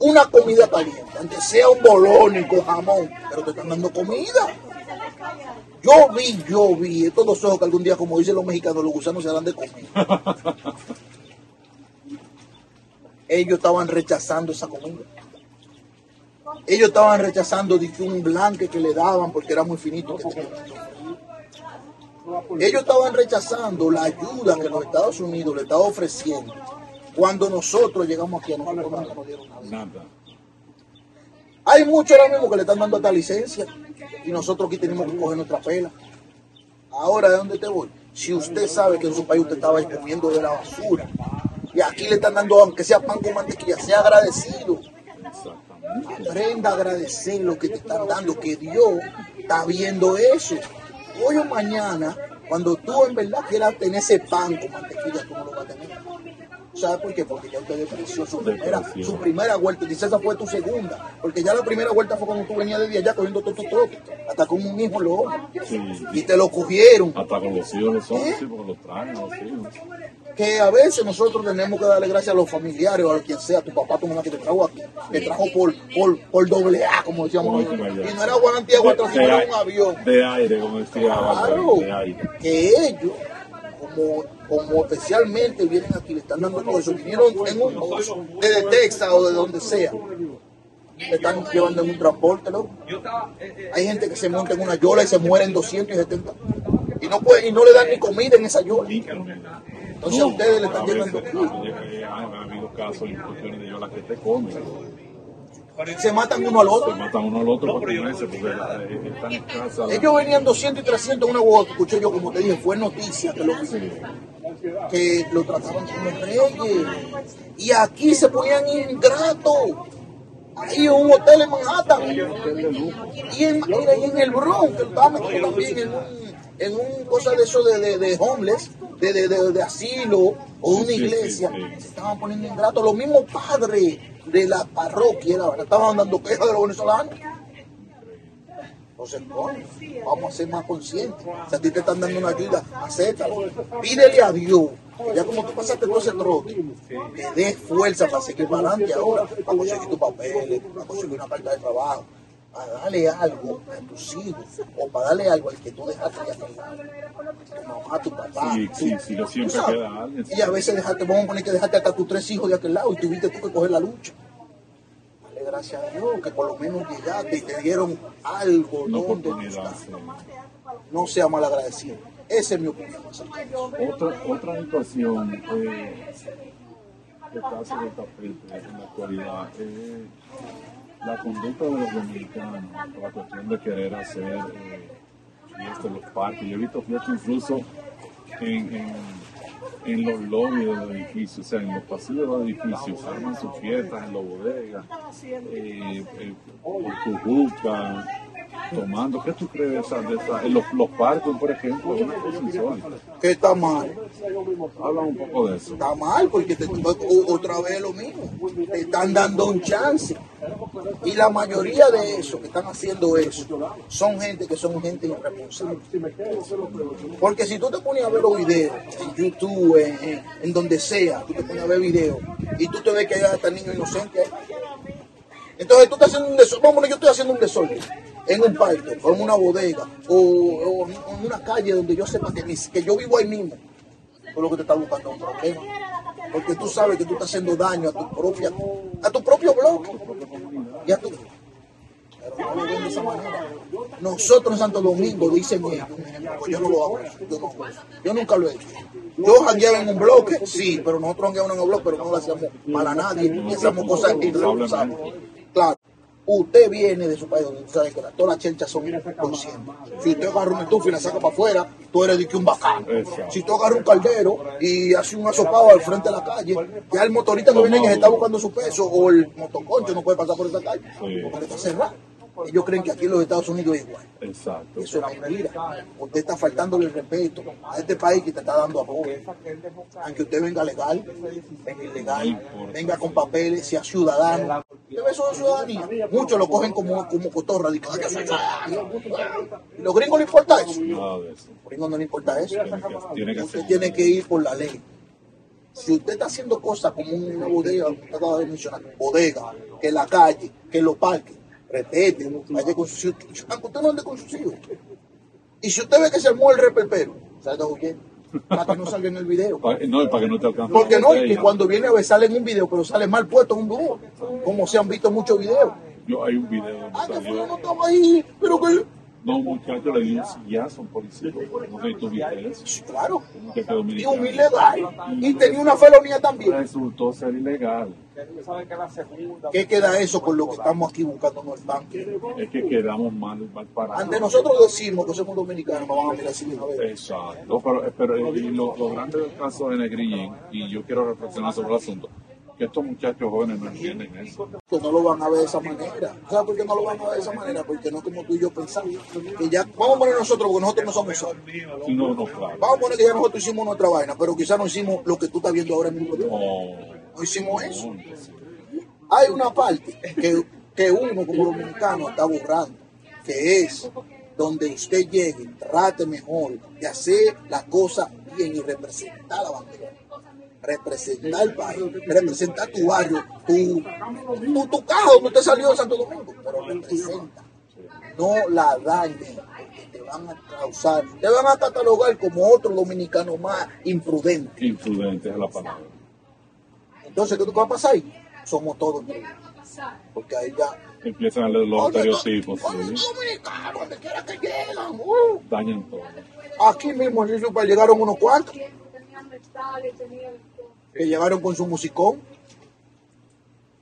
Una comida caliente, aunque sea un bolón con jamón, pero te están dando comida. Yo vi, yo vi, estos dos ojos que algún día, como dicen los mexicanos, los gusanos se harán de comer. Ellos estaban rechazando esa comida. Ellos estaban rechazando un blanque que le daban porque era muy finito. Ellos estaban rechazando la ayuda que los Estados Unidos le estaba ofreciendo. Cuando nosotros llegamos aquí a nosotros nunca nos dieron nada. Nada. Hay muchos ahora mismo que le están dando hasta licencia y nosotros aquí tenemos que coger nuestra pela. Ahora, ¿de dónde te voy? Si usted sabe que en su país usted estaba comiendo de la basura y aquí le están dando, aunque sea pan con mantequilla, sea agradecido. Aprenda a agradecer lo que te están dando, que Dios está viendo eso. Hoy o mañana, cuando tú en verdad quieras tener ese pan con mantequilla, tú no lo vas a tener. ¿Sabes por qué? Porque ya usted despreció su primera, su primera vuelta. Dice, esa fue tu segunda. Porque ya la primera vuelta fue cuando tú venías de día ya cogiendo todo trote. Hasta con un hijo lo Sí. Y te lo cogieron. Hasta con los hijos los hombres, ¿Eh? sí, porque los traen los hijos. que a veces nosotros tenemos que darle gracias a los familiares o a quien sea, tu papá, tu mamá que te trajo aquí, te trajo por, por, por doble A, como decíamos Como allá. Y no era guarantía De, cuatro era un avión. de aire, como decía Claro, Bárbara, de aire. que ellos, como, como especialmente vienen aquí, le están dando todo eso, vinieron en un bus, desde Texas o de donde sea, le están llevando en un transporte, loco. Hay gente que se monta en una yola y se muere en 270. Y no, puede, y no le dan ni comida en esa yola. Entonces a ustedes le están a llegando veces, eh, Han habido casos de yo las que te comen. Se matan uno al Se otro. matan uno al otro por comerse porque están en casa. Ellos venían 200 y 300 en una guagua escuché yo, como te dije, fue noticia que lo. Que lo trataban como reyes. Y aquí se ponían ingratos. Ahí en un hotel en Manhattan. Y en, mira, y en el Bronx, que estaba metido también en un, en un cosa de eso de, de, de homeless, de, de, de, de asilo o una iglesia. sí, sí. Se estaban poniendo ingratos. Los mismos padres de la parroquia la verdad, estaban dando quejas de los venezolanos. Entonces, vamos a ser más conscientes. Si a ti te están dando una ayuda, acéptalo. Pídele a Dios, ya como tú pasaste todo ese trote, que dé fuerza para seguir para adelante ahora, para conseguir tus papeles, para conseguir una carta de trabajo, para darle algo a tus hijos, o para darle algo al que tú dejaste de hacer. Tu mamá, tu papá. Sí, tú- sí, sí, tú siempre queda alguien. Y a veces dejaste, vamos a poner que dejaste hasta tus tres hijos de aquel lado y tuviste tú que coger la lucha. Dale gracias a Dios que por lo menos llegaste y te dieron algo Una donde oportunidad. sí. no sea mal agradecido. Esa es mi opinión. Otra, otra situación eh, que está sobre el tapete en la actualidad es la conducta de los dominicanos la cuestión de querer hacer eh, fiestas los parques. Yo he visto fiestas incluso en, en, los lobbies de los edificios, o sea, en los pasillos de los edificios, arman sus fiestas en las bodegas, eh, eh, por tomando. ¿Qué tú crees de esa, de esa- en los, los parques, por ejemplo? Una cosa. Que está mal. Habla un poco de eso. Está mal porque te, otra vez lo mismo. Te están dando un chance. Y la mayoría de esos que están haciendo eso son gente que son gente irresponsable. Porque si tú te pones a ver los videos en YouTube, en, en- en donde sea, tú te pones a ver videos y tú te ves que hay hasta niños inocentes. Entonces tú estás haciendo un desorden. Vamos, yo estoy haciendo un desorden en un parque, o en una bodega, o, en una calle donde yo sepa que, que yo vivo ahí mismo. Tú lo que te está buscando un problema. Porque tú sabes que tú estás haciendo daño a tu propia, a tu propio bloque. Y a. Nosotros en Santo Domingo dicen ejemplo, pues yo no lo hago, yo, no, nunca lo he hecho. Yo jangueaba en un bloque, sí, pero nosotros jangueábamos en un bloque, pero no lo hacíamos para nadie, hacíamos cosas irresponsables. Usted viene de su país donde usted sabe que todas las chelchas son conscientes. Si usted agarra una estufa y la saca para afuera, tú eres de que un. Exacto. Si tú agarras un caldero y haces un asopado al frente de la calle, ya el motorista que viene y se está buscando su peso o el motoconcho no puede pasar por esa calle porque está cerrado. Ellos creen que aquí en los Estados Unidos es igual. Exacto. Eso es mentira. Usted está faltándole el respeto a este país que te está dando apoyo. Aunque usted venga legal, venga ilegal, venga con papeles, sea ciudadano. ¿Usted ve eso de ciudadanía? Muchos lo cogen como, como cotorra. Dicen, "Ah, yo soy ciudadano". ¿Y los gringos no importa eso? Los gringos no le importa eso. Usted tiene que ir por la ley. Si usted está haciendo cosas como una bodega, usted acaba de mencionar, bodega, que la calle, que los parques, respete, vaya con sus hijos, aunque usted no ande con sus hijos. Y si usted ve que se armó el repelpero, salga huyendo, para que no salga en el video. No, para que no te alcance. Porque no, y cuando viene a ver sale en un video, pero sale mal puesto en un video, como se han visto muchos videos. Yo, hay un video donde Ah, que salió. estaba ahí, pero que... No, un muchacho le dio un sillazo a un policía. No sé tú viste eso. Claro, y un ilegal, y tenía una felonía también. Resultó ser ilegal. ¿Qué queda eso con lo que estamos aquí buscando en el tanque? Es que quedamos mal, mal parados. Ante nosotros decimos que somos dominicanos, nos van a mirar así de una vez. Exacto, pero, pero y lo, lo grande del caso de Negrillín, y yo quiero reflexionar sobre el asunto, que estos muchachos jóvenes no entienden eso. Que no lo van a ver de esa manera. ¿Sabes por qué no lo van a ver de esa manera? Porque no como tú y yo pensamos. Que ya, vamos a poner nosotros, porque nosotros no somos solos. Si no, no, claro. Vamos a poner que ya nosotros hicimos nuestra vaina, pero quizás no hicimos lo que tú estás viendo ahora mismo. No, No hicimos eso. Hay una parte que, que uno como dominicano está borrando, que es donde usted llegue, trate mejor de hacer las cosas bien y representar la bandera. Representar el país, representar tu barrio, tu, tu, tu caja donde usted salió de Santo Domingo, pero representa. No la dañen, porque te van a causar, te van a catalogar como otro dominicano más imprudente. Imprudente es la palabra. Entonces, ¿qué va a pasar ahí? Somos todos. Porque ahí ya Empiezan a leer los estereotipos, sí, dominicanos, donde quiera que llegan. uh. dañan todo. Aquí mismo en Super llegaron unos cuantos que llegaron con su musicón.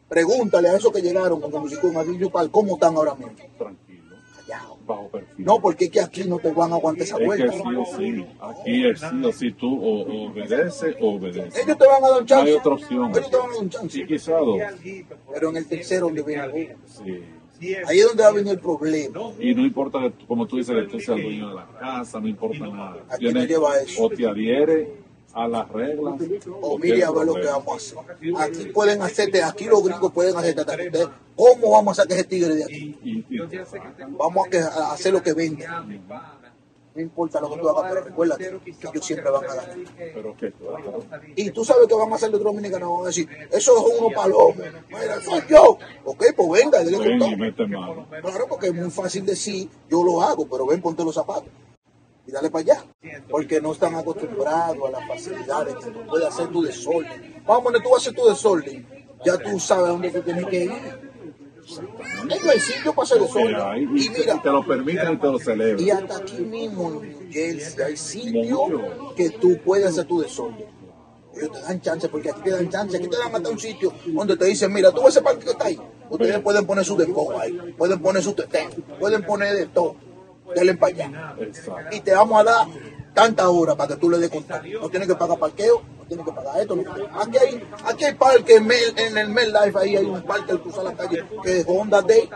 Pregúntale a esos que llegaron con su musicón a Super cómo están ahora mismo. Tranquilo. Callao. bajo perfil. No, porque es que aquí no te van a aguantar esa es que vuelta. sí o sí. Aquí es sí o sí. Tú o, o obedeces o obedeces. Ellos te van a dar un No hay chance. otra opción. Ellos te van a dar un chance. Sí, quizá dos. Pero en el tercero donde viene el. Sí. Ahí es donde va a venir el problema. Y no importa, que como tú dices, que tú seas el dueño de la casa, no importa nada. Aquí no lleva eso. O te adhiere a las reglas. O mire a ver lo que vamos a hacer. Aquí pueden hacerte, aquí los gringos pueden hacerte ustedes, ¿cómo vamos a sacar ese tigre de aquí? Y, y- Vamos a, que- a hacer lo que venga. No importa lo que tú hagas, pero recuérdate que ellos siempre van a ganar. Y tú sabes que van a hacer los dominicanos, van a decir, esos son unos palomos, mira, soy yo. Ok, pues venga, dile. Claro, porque es muy fácil decir, yo lo hago, pero ven, ponte los zapatos y dale para allá. Porque no están acostumbrados a las facilidades que tú puedes hacer tu desorden. Vamos, donde tú haces tu desorden, ya tú sabes a dónde tú tienes que ir. Es sencillo para hacer desorden. hay, Y mira, te lo permiten y te lo celebran. y hasta aquí mismo en Jersey hay sitios que tú puedes hacer tu desorden. Ellos te dan chance, porque aquí te dan chance, aquí te dan hasta un sitio donde te dicen, mira, tú ves ese parque que está ahí. Ustedes pueden poner su deco ahí, pueden poner su teteo, pueden poner de todo. Denle para allá. Exacto. Y te vamos a dar tantas horas para que tú le des contar. No tienes que pagar parqueo, no tienes que pagar esto. no tienes que- Aquí hay, aquí hay parque en, el MedLife, ahí hay un parque al cruzar la calle que es Honda Day.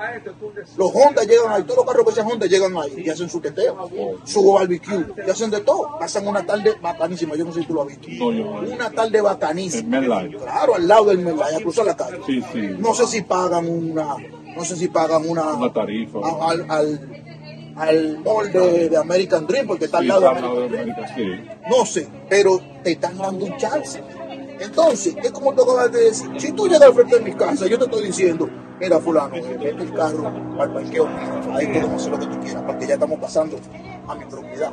Los Honda llegan ahí, todos los carros que sean Honda llegan ahí y hacen su teteo, su barbecue, y hacen de todo. Pasan una tarde bacanísima, yo no sé si tú lo has visto. Una tarde bacanísima. Claro, al lado del MedLife, a cruzar la calle. No sé si pagan una, no sé si pagan una, Una tarifa. al, al, al mall de, American Dream, porque está al lado de American Dream. No sé, pero te están dando un chance. Entonces, es como tú acabas de decir, si tú llegas al frente de mi casa, yo te estoy diciendo, mira fulano, vete el carro al parqueo mío, ahí podemos hacer lo que tú quieras, porque ya estamos pasando a mi propiedad.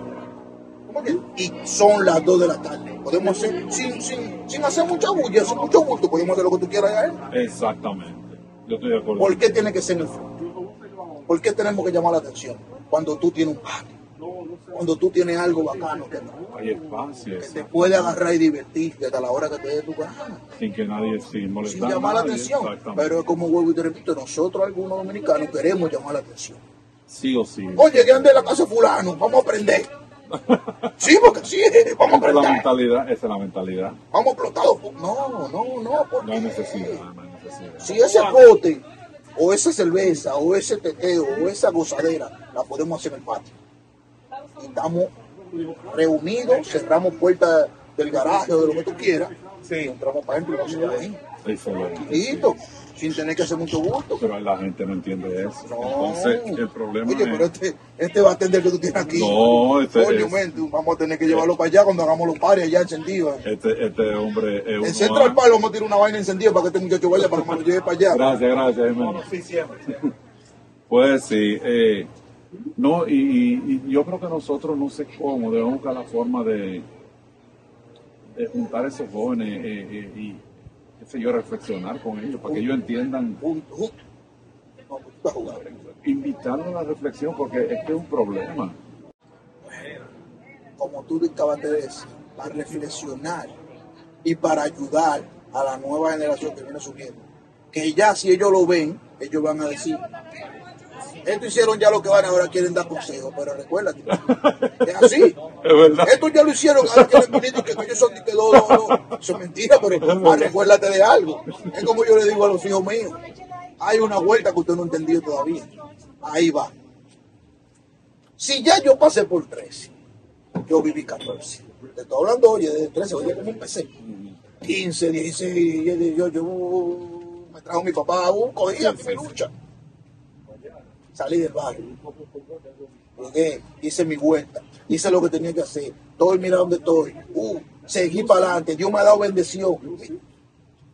¿Cómo que? Y son las 2 de la tarde. Podemos hacer, sin, sin, sin hacer mucha bulla, sin mucho bulto, podemos hacer lo que tú quieras allá. Exactamente. Yo estoy de acuerdo. ¿Por qué tiene que ser en el frente? ¿Por qué tenemos que llamar la atención? Cuando tú tienes un patio, cuando tú tienes algo bacano que, Hay espacio. que te puede agarrar y divertirte hasta la hora que te dé tu gana, Sin que nadie, sin sin molestar. a llamar la atención. Pero es como vuelvo y te repito, nosotros algunos dominicanos queremos llamar la atención. Sí o sí. Oye, que ande de la casa de fulano, vamos a aprender. Sí, porque sí, vamos a Esa es la mentalidad. Esa es la mentalidad. Vamos a explotar. No, no, no, porque No hay necesidad. No hay necesidad. si ese pote, o esa cerveza, o ese teteo, o esa gozadera, la podemos hacer en el patio. Y estamos reunidos, cerramos puertas del garaje o de lo que tú quieras, y entramos para adentro y vamos ahí. Listo, sin tener que hacer mucho gusto. Pero la gente no entiende eso. No. Entonces, el problema Oye, pero es. este, este va a atender que tú tienes aquí. No, este Coño, es- vamos a tener que llevarlo para allá cuando hagamos los pares allá encendidos. Este, este hombre es En Central A. Park vamos a tirar una vaina encendida para que este muchacho vaya para que me lo lleve para allá. Gracias, gracias, hermano. Pues sí, eh, no, y, yo creo que nosotros, no sé cómo, debemos buscar la forma de, de juntar a esos jóvenes eh, eh, y, qué sé yo, reflexionar con ellos, para que ellos entiendan, invitarlos a la reflexión, porque es que es un problema. como tú acabaste de decir, para reflexionar y para ayudar a la nueva generación que viene subiendo. Que ya si ellos lo ven, ellos van a decir, esto hicieron ya lo que van, ahora quieren dar consejos, pero recuérdate, es así. Es verdad. Esto ya lo hicieron, ahora quieren venir y que ellos son que no, no, no, eso es mentira, pero ah, recuérdate de algo. Es como yo le digo a los hijos míos, hay una vuelta que usted no ha entendido todavía. Ahí va. Si ya yo pasé por 13, yo viví 14. Te estoy hablando, oye, de 13, oye, ¿cómo empecé? 15, 16, yo, yo, yo, me trajo mi papá, uh, cogía mi lucha. Salí del barrio. Llegué, hice mi vuelta, hice lo que tenía que hacer. Todo mira dónde estoy. Uh, seguí para adelante, Dios me ha dado bendición.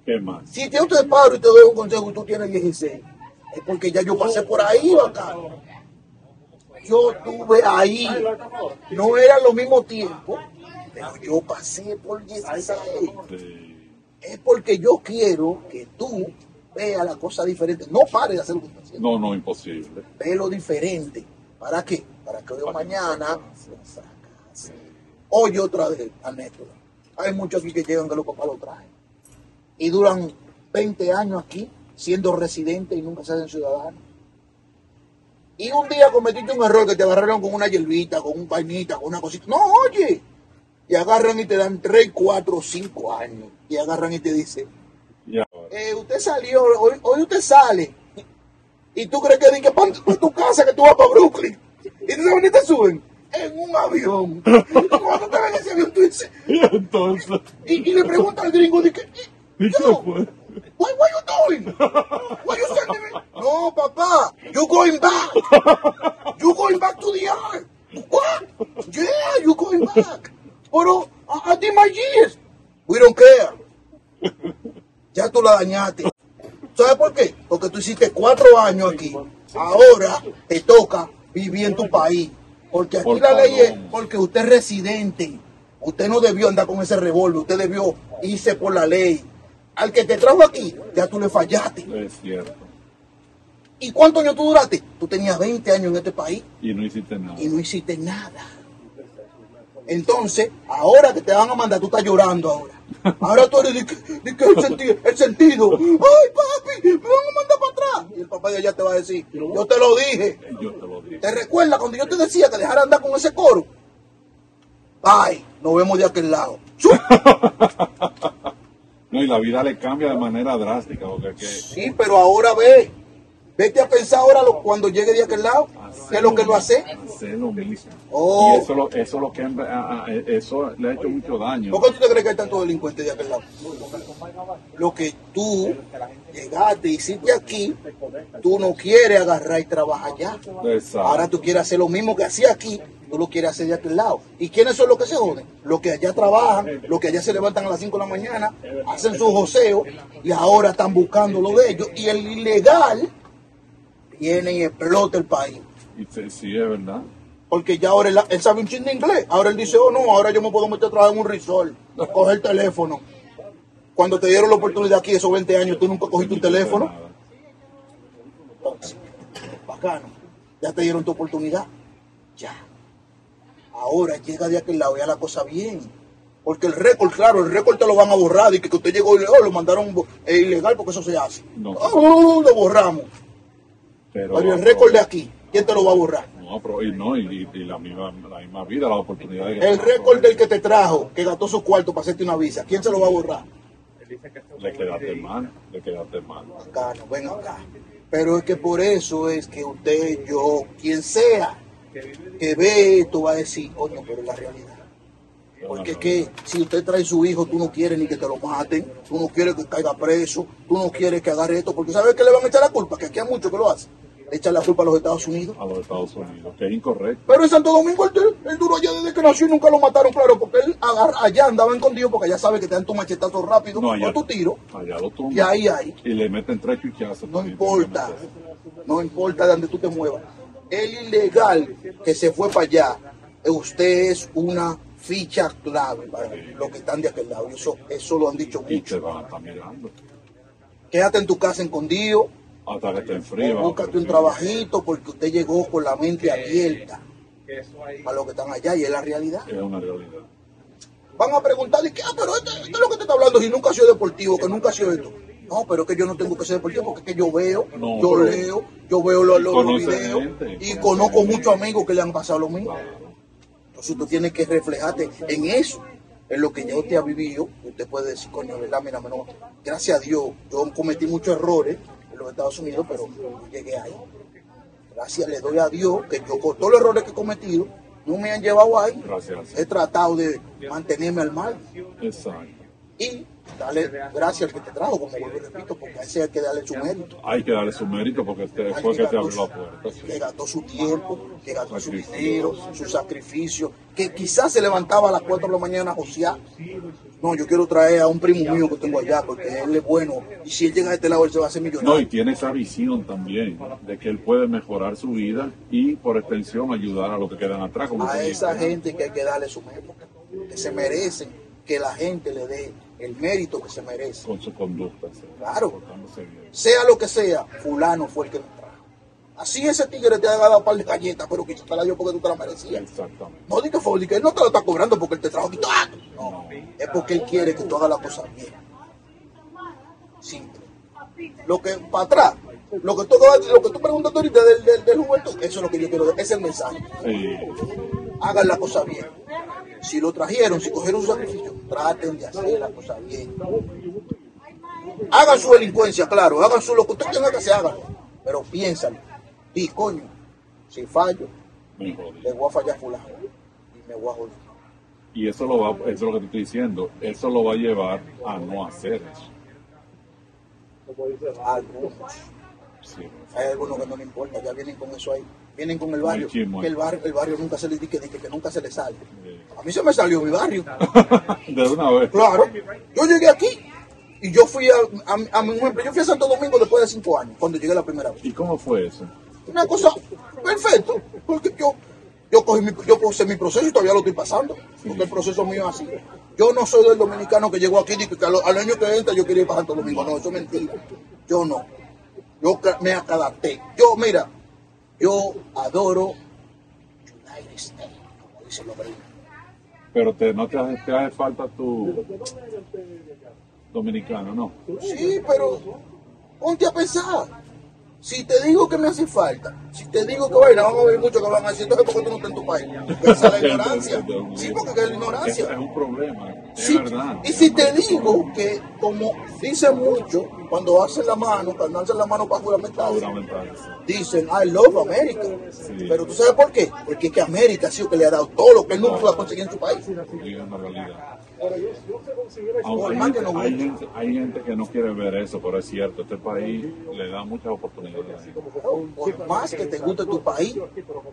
¿Qué más? Si yo te paro y te doy un consejo y tú tienes 16, es porque ya yo pasé por ahí, bacán. Yo estuve ahí. No era lo mismo tiempo, pero yo pasé por 16. Eh, Es porque yo quiero que tú veas la cosa diferente. No pares de hacer lo que estás haciendo. no, no, imposible. Ve lo diferente. ¿Para qué? Para que hoy mañana lo sacas. Oye otra vez, anécdota. Hay muchos aquí que llegan que los papás lo traen. Y duran 20 años aquí siendo residentes y nunca se hacen ciudadanos. y un día cometiste un error que te agarraron con una hierbita, con un vainita, con una cosita. No, oye. Y agarran y te dan 3, 4, 5 años. Y agarran y te dicen. Eh, usted salió, hoy, hoy usted sale. Y tú crees que di que para tu casa que tú vas para Brooklyn. Y tú sabes te suben. En un avión. Y cuando te ven en ese avión, tú dices, Y entonces, y, y le pregunta al gringo, di que, ¿y qué fue? What, what you doing? What you sending me? No, papá. You going back. You going back to the yard. What? Yeah, you going back. Pero I, I did my years. We don't care. Ya tú la dañaste. ¿Sabes por qué? Porque tú hiciste cuatro años aquí. Ahora te toca vivir en tu país. Porque aquí Por la ley es porque usted es residente. Usted no debió andar con ese revólver. Usted debió irse por la ley. Al que te trajo aquí, ya tú le fallaste. Es cierto. ¿Y cuántos años tú duraste? Tú tenías 20 años en este país Y no hiciste nada. y no hiciste nada. Entonces, ahora que te van a mandar, tú estás llorando ahora. Ahora tú eres de que, el, sentido, el sentido. Ay, papi, me van a mandar para atrás. Y el papá de allá te va a decir, yo te lo dije. Yo te lo dije. ¿Te recuerdas cuando yo te decía que dejara andar con ese coro? Ay, nos vemos de aquel lado. No, y la vida le cambia de manera drástica, porque que Sí, pero ahora ve. Vete a pensar ahora lo- cuando llegue de aquel lado. ¿Qué es lo que lo hace? Lo mismo. Oh. Y eso, lo, eso, lo que, a- eso le ha hecho mucho daño. ¿Por qué tú te crees que hay tantos delincuentes de aquel lado? Lo que tú llegaste, hiciste aquí, tú no quieres agarrar y trabajar allá. Exacto. Ahora tú quieres hacer lo mismo que hacía aquí, tú lo quieres hacer de aquel lado. ¿Y quiénes son los que se joden? Los que allá trabajan, los que allá se levantan a las 5 de la mañana, hacen su joseo y ahora están buscando lo de ellos. Y el ilegal viene y explota el país. Y sí, sí, es verdad. Porque ya ahora él, él sabe un chin de inglés. Ahora él dice, oh no, ahora yo me puedo meter a trabajar en un resort. Coge el teléfono. Cuando te dieron la oportunidad aquí, esos 20 años, tú nunca cogiste un teléfono. Bacano. Ya te dieron tu oportunidad. Ya. Ahora llega de aquel lado ya la cosa bien. Porque el récord, claro, el récord te lo van a borrar. Y que, que usted llegó y oh, lo mandaron eh, ilegal porque eso se hace. No. Oh, lo borramos. Pero, Pero el récord de aquí, ¿quién te lo va a borrar? No, pero y no, y, y la, misma, la misma vida, la oportunidad de El récord del que te trajo, que gastó su cuarto para hacerte una visa, ¿quién se lo va a borrar? Le quedaste mal, le quedaste mal. Bacano, ven acá. Pero es que por eso es que usted, yo, quien sea, que ve esto va a decir, coño, pero es la realidad. Porque es que si usted trae su hijo, tú no quieres ni que te lo maten, tú no quieres que caiga preso, tú no quieres que agarre esto, porque ¿sabes qué le van a echar la culpa? Que aquí hay muchos que lo hacen. Le echan la culpa a los Estados Unidos. A los Estados Unidos, que es incorrecto. Pero en Santo Domingo él duró allá desde que nació y nunca lo mataron, claro, porque él agarra- allá andaba escondido porque allá sabe que te dan tu machetazo rápido No, allá, o tu tiro. allá lo tumban. Y ahí, ahí. Y le meten tres chuchazos. No importa, no importa de donde tú te muevas. El ilegal que se fue para allá, usted es una ficha clave para los que están de aquel lado. Eso, eso lo han dicho Y te mucho. van a estar mirando. Quédate en tu casa escondido, Hasta que te enfríe. búscate un trabajito porque usted llegó con la mente abierta a los que están allá y es la realidad. Es una realidad. Van a preguntarle, ¿qué? Ah, pero esto, esto es lo que te está hablando, si nunca ha sido deportivo, que nunca ha sido esto. No, pero es que yo no tengo que ser deportivo porque es que yo veo, No, yo leo, yo veo los, los- videos gente, y conozco gente. muchos amigos que le han pasado lo mismo. Claro. Entonces tú tienes que reflejarte en eso, en lo que ya usted ha vivido. Usted puede decir, coño, ¿verdad? Mira, no, gracias a Dios, yo cometí muchos errores en los Estados Unidos, pero llegué ahí. Gracias, le doy a Dios que yo con todos los errores que he cometido, no me han llevado ahí. Gracias. He tratado de mantenerme al mal Exacto. y darle gracias al que te trajo, como vuelvo y repito, porque a ese hay que darle su mérito. Hay que darle su mérito porque este fue que te abrió la puerta. sí. Que gastó su tiempo, que gastó su dinero, su sacrificio, que quizás se levantaba a las 4 de la mañana a josear. No, yo quiero traer a un primo mío que tengo allá porque él es bueno y si él llega a este lado él se va a hacer No, y millonario. tiene esa visión también de que él puede mejorar su vida y por extensión ayudar a los que quedan atrás. Como A esa dije. gente que hay que darle su mérito, que se merecen, que la gente le dé el mérito que se merece. con su conducta. sí, Claro. sea lo que sea, fulano fue el que me trajo. Así ese tigre te ha dado un par de galletas, pero quizás te la dio porque tú te la merecías. Exactamente. No di que que él no te lo está cobrando porque él te trajo aquí. ¡Ah! No, es porque él quiere que tú hagas las cosas bien. Simple. Lo que para atrás, Lo que tú, lo que tú preguntas ahorita del, del, del juventud, eso es lo que yo quiero, ese es el mensaje. Sí. Hagan la cosa bien. Si lo trajeron, si cogieron su sacrificio, traten de hacer la cosa bien. Hagan su delincuencia, claro, hagan su lo que ustedes tengan que hacer, háganlo. Pero piénsalo. Y coño, si fallo, le voy a fallar fulano. Y me voy a joder. Y eso, lo va, eso es lo que te estoy diciendo. Eso lo va a llevar a no hacer eso. Algunos. Sí. Hay algunos que no le importa, ya vienen con eso ahí. Vienen con el barrio. Que el barrio, el barrio nunca se les dice que, que nunca se le sale. A mí se me salió mi barrio. De una vez. Claro. Yo llegué aquí y yo fui a, a, a mi ejemplo, yo fui a Santo Domingo después de cinco años, cuando llegué la primera vez. ¿Y cómo fue eso? Una cosa perfecta, porque yo, yo, cogí mi, yo puse mi proceso y todavía lo estoy pasando, porque el proceso mío es así. Yo no soy del dominicano que llegó aquí y que al, al año que entra yo quería ir para Santo Domingo. No, eso es mentira. Yo no. Yo me adapté. Yo, mira, yo adoro United States, como dicen los gringos. Pero te, no te hace, te hace falta tu dominicano, ¿no? Sí, pero ponte a pensar. Si te digo que me hace falta, si te digo que vaina, van a haber muchos que van a decir, entonces, ¿por qué tú no estás en tu país? Esa es la ignorancia. Sí, porque es la ignorancia. es un problema, es Sí, verdad. y si te digo que, como dicen mucho, cuando hacen la mano, cuando hacen la mano para juramentar, dicen, I love America. Sí. Pero tú sabes por qué? Porque es que América ha sido que le ha dado todo lo que él nunca pudo conseguir en su país. Sí, hay, gente, no hay, guste. gente, hay gente que no quiere ver eso, pero es cierto, este país le da muchas oportunidades. por más que te guste tu país,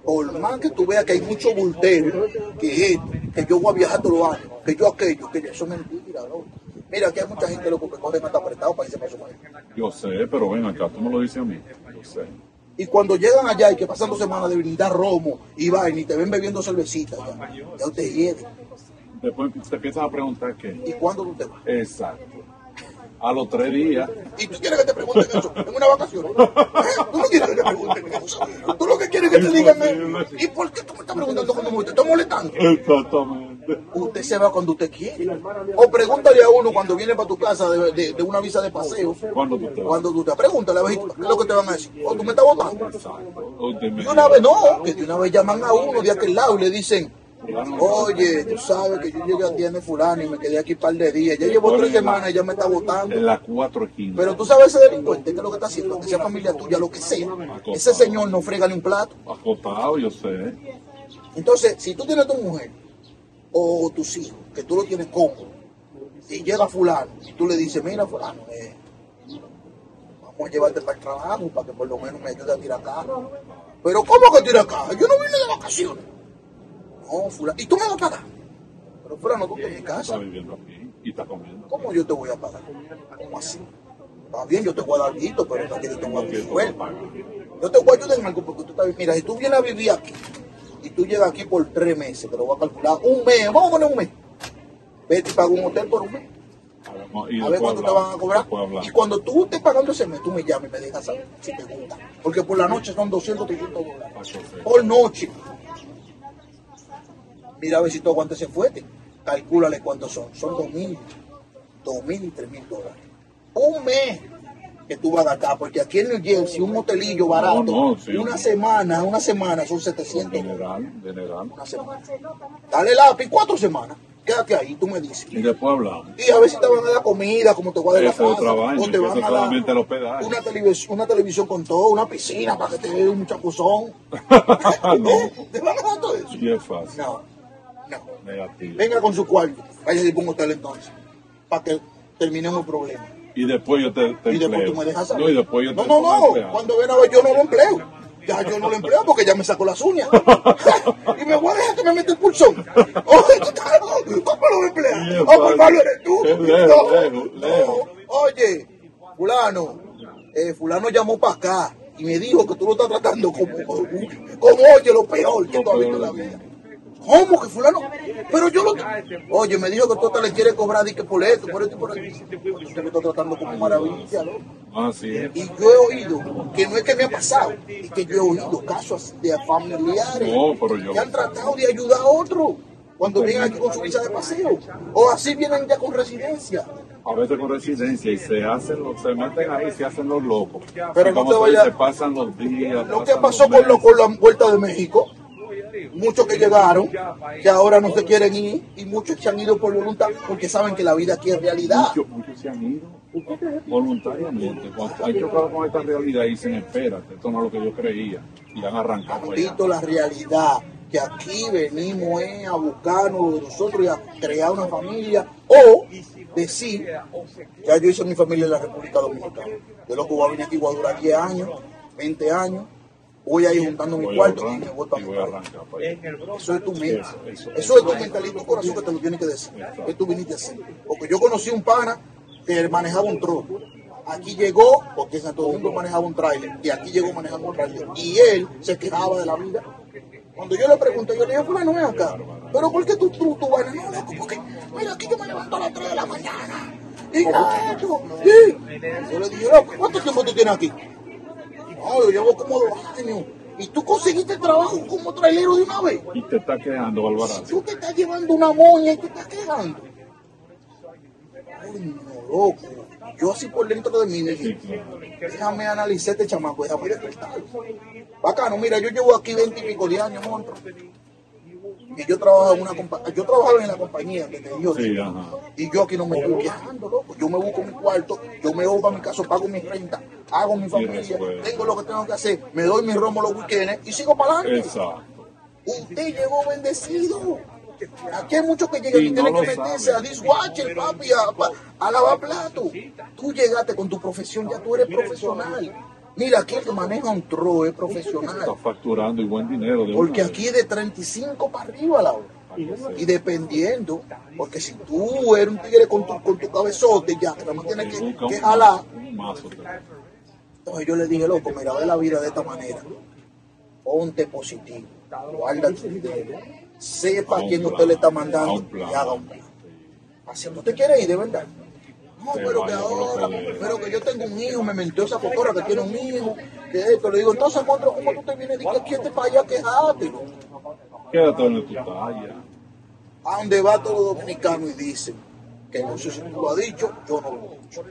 por más que tú veas que hay mucho bultero, que esto, que yo voy a viajar todos los años, que yo aquello, que eso es mentira, ¿no? Mira, aquí hay mucha gente loco que cogen hasta apretado para irse para su país. Yo sé, pero ven acá, tú me lo dices a mí. Yo sé. Y cuando llegan allá y que pasan dos semanas de brindar romo y vaina y te ven bebiendo cervecita, ya, ya usted hiede. Después te empiezas a preguntar qué. ¿Y cuándo tú te vas? Exacto. A los tres días, ¿Y tú quieres que te pregunten eso en una vacación? ¿Tú no quieres que te pregunten eso? ¿Tú lo que quieres que te digan es, ¿y por qué tú me estás preguntando cómo me te estoy molestando? exactamente. Usted se va cuando usted quiere. O pregúntale a uno cuando viene para tu casa de, de- de una visa de paseo. ¿Cuándo tú te vas? Cuando tú te pregúntale a ver qué es lo que te van a decir. O tú me estás votando. Exacto. Y una vez no, que de una vez llaman a uno de aquel lado y le dicen, oye, tú sabes que yo llegué a tienda fulano y me quedé aquí un par de días. Ya llevo tres semanas y ya me está votando. En las cuatro esquinas. Pero tú sabes ese delincuente, que es lo que está haciendo, que sea familia tuya, lo que sea. Ese señor no frega ni un plato. Acotado, yo sé. Entonces, si tú tienes tu mujer o tus hijos, que tú lo tienes cómodo, y llega fulano, y tú le dices, mira fulano, eh, vamos a llevarte para el trabajo para que por lo menos me ayude a tirar carro. Pero ¿cómo que tirar carro? Yo no vine de vacaciones. No, fulano, ¿y tú me vas a pagar? Pero fulano, tú estás en mi casa. Viviendo aquí y está comiendo. ¿Cómo yo te voy a pagar? ¿Cómo así? Está bien, yo te voy a dar guito, pero no quiero que te voy a dar sueldo. Yo te voy a ayudar en algo porque tú estás Mira, si tú vienes a vivir aquí y tú llegas aquí por tres meses, te lo voy a calcular, un mes, vamos a poner un mes. Vete y paga un hotel por un mes. A ver cuánto te van a cobrar. Y cuando tú estés pagando ese mes, tú me llamas y me dejas saber si te gusta. Porque por la noche son 200, 300 dólares. Por noche. Mira a ver si tú aguantas ese fuerte. Calcúlale cuántos son. Son 2 mil, 2 mil y 3 mil dólares. Un mes que tú vas a gastar. Porque aquí en New Jersey, un hotelillo barato, No, no, sí. una semana, una semana son 700 dólares. General, general. Una semana. Dale lápiz, cuatro semanas. Quédate ahí, tú me dices. Y después hablamos. Y a ver si te van a dar comida, como te voy a dar la casa, o te van a dar una, televisión, una televisión con todo, una piscina para que te dé un chapuzón. no. ¿Te van a dar todo eso? Y es fácil. No, no. Negativo. Venga con su cuarto, vaya por un hotel entonces, para que terminemos el problema. Y después yo te, te Y después tú me dejas saber. No, y después yo no, te no, pongo no, empleado. cuando ven a ver yo no lo empleo. Ya yo no lo empleo porque ya me sacó las uñas. y me voy a dejar que me mete el pulsón. Oye. ¿cómo lo voy a emplear? Bien, Oh, por padre. malo eres tú. Oye, fulano, eh, fulano llamó para acá y me dijo que tú lo estás tratando como, como, como, oye, lo peor que tú has visto en la vida. ¿Cómo que fulano? Pero yo lo... Oye, me dijo que tú hasta le quieres cobrar y que por esto, por esto y por esto. Yo me estoy tratando como maravilla, ¿no? Así es. Y yo he oído, que no es que me ha pasado, es que yo he oído casos de familiares No, pero yo- que han tratado de ayudar a otros cuando vienen aquí con su visa de paseo. O así vienen ya con residencia. a veces con residencia y se hacen los, se meten ahí, se hacen los locos. Pero Y no como te vayas- dices, pasan los días. Lo que pasó con, lo- con la vuelta de México, muchos que llegaron, que ahora no se quieren ir, y muchos se han ido por voluntad, porque saben que la vida aquí es realidad. Muchos, muchos se han ido voluntariamente. Cuando han chocado con esta realidad y dicen, espérate, esto no es lo que yo creía. Y han arrancado. Visto la realidad, que aquí venimos eh, a buscarnos de nosotros y a crear una familia, o decir, ya yo hice mi familia en la República Dominicana. Yo lo que voy a venir aquí voy a durar 10 años, 20 años, voy a ir juntando mi cuarto y me voy y para mi país. Eso es tu mente. Eso, es tu mentalidad, tu corazón que te lo tiene que decir. Que tú viniste así. Porque yo conocí un pana que manejaba un tro. Aquí llegó, porque en Santo Domingo manejaba un trailer, y aquí llegó manejando un trailer. Y él se quejaba de la vida. Cuando yo le pregunté, yo le dije, fulano, ven acá. Pero ¿por qué tú, tú, tú vaina? No, loco, porque mira, aquí yo me levanto a las 3 de la mañana. Y esto, sí. Yo le dije, loco, ¿cuánto tiempo tú tienes aquí? No, yo llevo como dos años. ¿Y tú conseguiste trabajo como trailero de una vez? Y te está quedando, Alvarado. Tú te estás llevando una moña y te estás quejando. Ay, no, loco. Yo así por dentro de mí dije, déjame analizar este chamaco, déjame despertarlo. Bacano, mira, yo llevo aquí 20 y pico de años, monstruo. Y yo trabajo en una compañía, yo trabajaba en la compañía que te dio. Sí. Y yo aquí no me estoy quejando, loco. Yo me busco mi cuarto, yo me voy para mi casa, pago mis renta, hago mi familia, tengo lo que tengo que hacer, me doy mi romo los weekends y sigo para adelante. Usted llegó bendecido. Aquí hay muchos que llegan Y y no tienen que meterse a dishwasher, papi, a, a lavar plato. Tú llegaste con tu profesión, ya tú eres profesional. Mira, aquí el que maneja un tro es Está profesional. facturando y buen dinero. De Porque aquí es de 35 para arriba la hora. Y dependiendo, porque si tú eres un tigre con tu, con tu cabezote, ya, que nada más tienes vez. que, que jalar. Entonces yo le dije, loco, mira, ve la vida de esta manera. Ponte positivo, guarda tu dinero, sepa a quién usted le está mandando y haga un plan. Así no te quiere ir, de verdad. No, pero que ahora, pero que yo tengo un hijo, me mintió esa cotorra que tiene un hijo, que esto. Le digo, entonces, monstruo, ¿cómo tú te vienes de que aquí este para allá quejarte? Quédate donde tú estás. A donde va todo dominicano y dicen, que no sé si tú lo has dicho, yo no lo he dicho.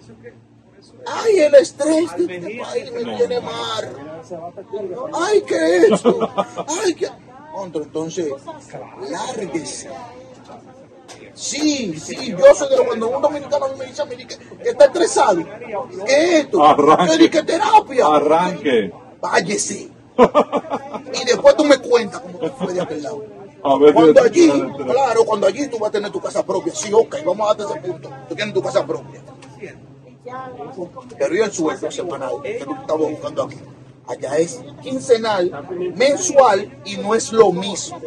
Ay, el estrés de este país me tiene mal. Ay, que esto. Ay. Monstruo, entonces, lárguese. Sí, sí, yo soy de los cuando un dominicano me dice a mí que, está estresado, que esto, Arranque. que, que terapia. Arranque. Váyese. Y después tú me cuentas cómo te fue de aquel lado. A ver Cuando allí, claro, cuando allí tú vas a tener tu casa propia. Sí, ok, vamos a darte ese punto. Tú tienes tu casa propia. Pero y el sueldo semanal que tú estabas buscando aquí. Allá es quincenal, mensual y no es lo mismo.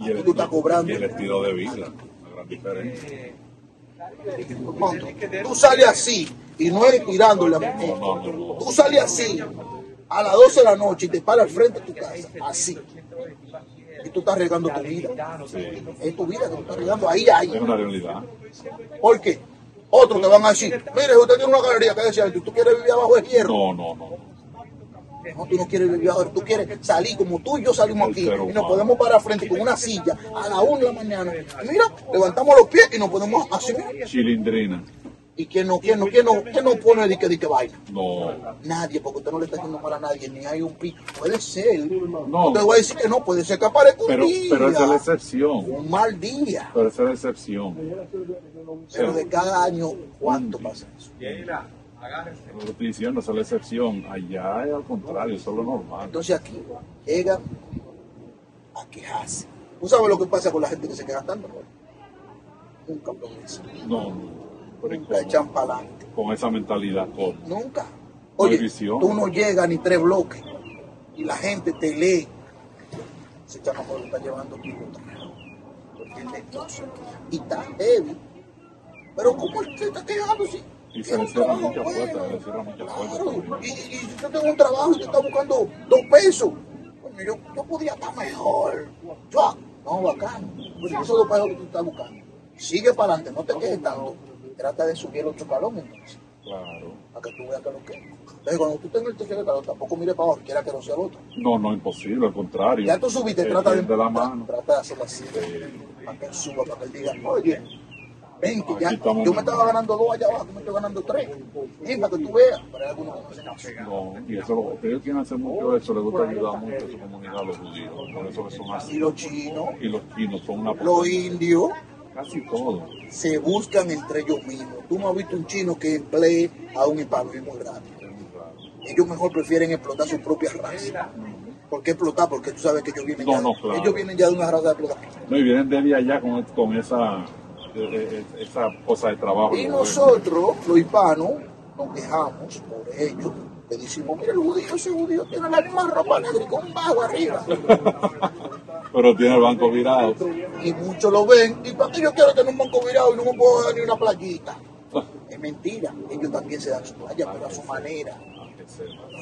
Y el, Tú estás cobrando. y el estilo de vida. Tú sales así y no es tirándole a mi No, no, no. Tú sales así a las 12 de la noche y te paras al frente de tu casa, así. Y tú estás arriesgando tu vida. Sí. Es tu vida que tú estás arriesgando ahí, ahí. Es una realidad. ¿Por qué? Otros te van a decir, mire, usted tiene una galería que decía, ¿tú quieres vivir abajo de hierro? No, no, no. No, tú no quieres vivir abajo, tú quieres salir como tú y yo salimos aquí y nos podemos parar frente con una silla a la 1 de la mañana. Mira, levantamos los pies y nos podemos así. Chilindrina. ¿Y quién no, quién no, quién no, quién no pone de que, de que vaina? No. Nadie, porque usted no le está haciendo mal a nadie, ni hay un pico. Puede ser. No. No te voy a decir que no, puede ser que aparezca un Pero, día. pero esa es la excepción. Un mal día. Pero esa es la excepción. Pero de cada año, ¿cuánto pasa eso? Lo que estoy diciendo, esa es la excepción. Allá es al contrario, eso es lo normal. Entonces aquí llegan a quejarse. ¿Tú sabes lo que pasa con la gente que se queja tanto? Nunca progresa. No, no. ¿y Nunca echan para adelante. Con esa mentalidad. Nunca. No Oye, tú no llegas ni tres bloques y la gente te lee. Ese chamaco lo está llevando tu Porque él. Y está heavy. Pero ¿cómo él se está quejando si Y se le cierran muchas bueno? puertas, se le cierran muchas puertas Claro. también. Y, y, y si yo tengo un trabajo y te está buscando dos pesos, coño, yo, yo podía estar mejor. Yo, no, bacano. Pues esos dos pesos que tú estás buscando. Sigue para adelante, no te quejes tanto. Trata de subir el otro entonces, Claro. para que tú veas que lo que es. Entonces, cuando tú tengas el tercer escalón, tampoco mire para abajo, quiera que no sea el otro. No, no, imposible, al contrario. Ya tú subiste, Eh, trata de, de la mano. trata de hacerlo así, para que él suba, para que él diga, oye, Ven, que Aquí ya, estamos yo me estaba ganando dos allá abajo, me estoy ganando tres. Ven, para que tú veas. Pero hay algunos que no y eso lo que ellos quieren hacer mucho eso, les gusta ayudar mucho a su comunidad, a los judíos. Por eso que son Y así. los chinos, Y los chinos son una los indios, casi todos. se buscan entre ellos mismos. Tú no has visto un chino que emplee a un hispano, es muy raro. Ellos mejor prefieren explotar su propia raza. ¿Por qué explotar? Porque tú sabes que ellos vienen, No, ya, no, claro. ellos vienen ya de una raza de explotación. No, y vienen de allá con, con esa, esa cosa de trabajo. Y nosotros, los hispanos, nos quejamos por ello. Le decimos, mira, el judío, ese judío tiene la misma ropa negra con un bajo arriba. Pero tiene el banco virado. Y muchos lo ven. ¿Y para qué yo quiero tener un banco virado y no me puedo dar ni una playita? Es mentira. Ellos también se dan su playa, pero a su manera.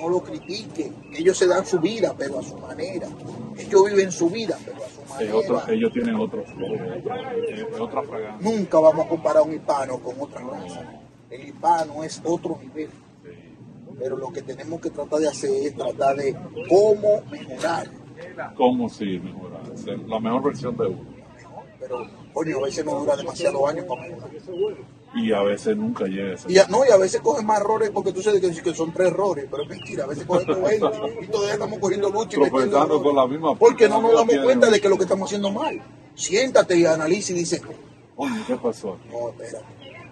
No lo critiquen. Ellos se dan su vida, pero a su manera. Ellos viven su vida, pero a su manera. otro- ellos tienen otro flow, otra, es otra fragancia. Nunca vamos a comparar un hispano con otra raza. El hispano es otro nivel. Pero lo que tenemos que tratar de hacer es tratar de cómo mejorar. ¿Cómo sí mejorar? La mejor versión de uno. Pero, coño, a veces no dura demasiados años para mejorar. Y a veces nunca llega a ese Y a, no, y a veces cogen más errores porque tú sabes que, que son tres errores, pero es mentira. A veces cogen 20 y todavía estamos cogiendo lucha y con la misma Porque no nos damos cuenta de que lo que estamos haciendo mal. Siéntate y analiza y dice, Oye, ¿qué pasó? no, espera,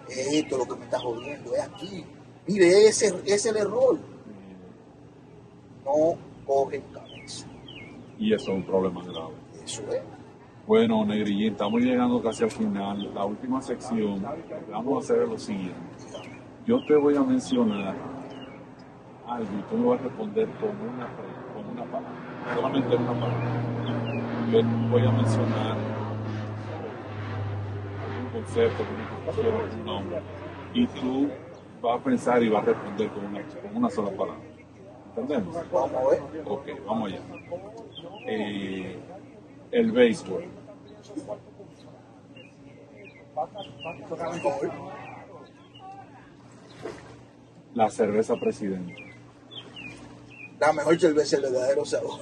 esto es lo que me está jodiendo, es aquí. Mire, ese ese es el error. No cogen cabeza. Y eso es un problema grave. Eso es. Bueno, Negrillín, estamos llegando casi al final. La última sección, vamos a hacer lo siguiente. Yo te voy a mencionar algo y tú me vas a responder con una, con una palabra. Solamente una palabra. Yo voy a mencionar algún concepto, algún nombre. Y tú vas a pensar y vas a responder con una, con una sola palabra. ¿Entendemos? Vamos a ver. Ok, vamos allá. Eh, el béisbol. La cerveza presidente. La mejor cerveza, el verdadero sabor.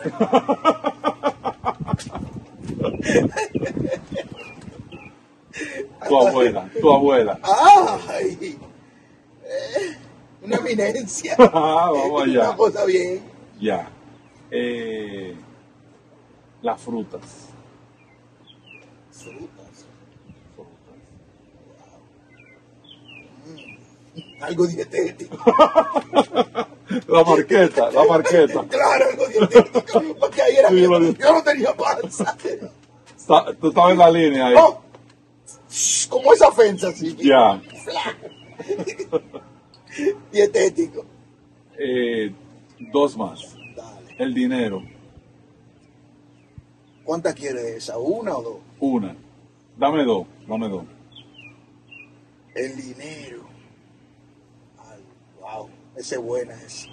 Tu abuela, tu abuela. ¡Ay! Eh, una eminencia. Ah, vamos allá. Una cosa bien. Ya. Eh, las frutas. Frutas. Frutas. Algo dietético. La marqueta, la marqueta. Claro, algo dietético. Porque ahí era Sí, lo- yo no tenía panza. Está- Tú estabas en la línea ahí. Shh, Como esa ofensa así. Ya. Flaco. Dietético. Eh, dos más. Dale. El dinero. ¿Cuántas quieres esa? ¿Una o dos? Una. Dame dos, dame dos. El dinero. Ay, wow. Esa es buena esa.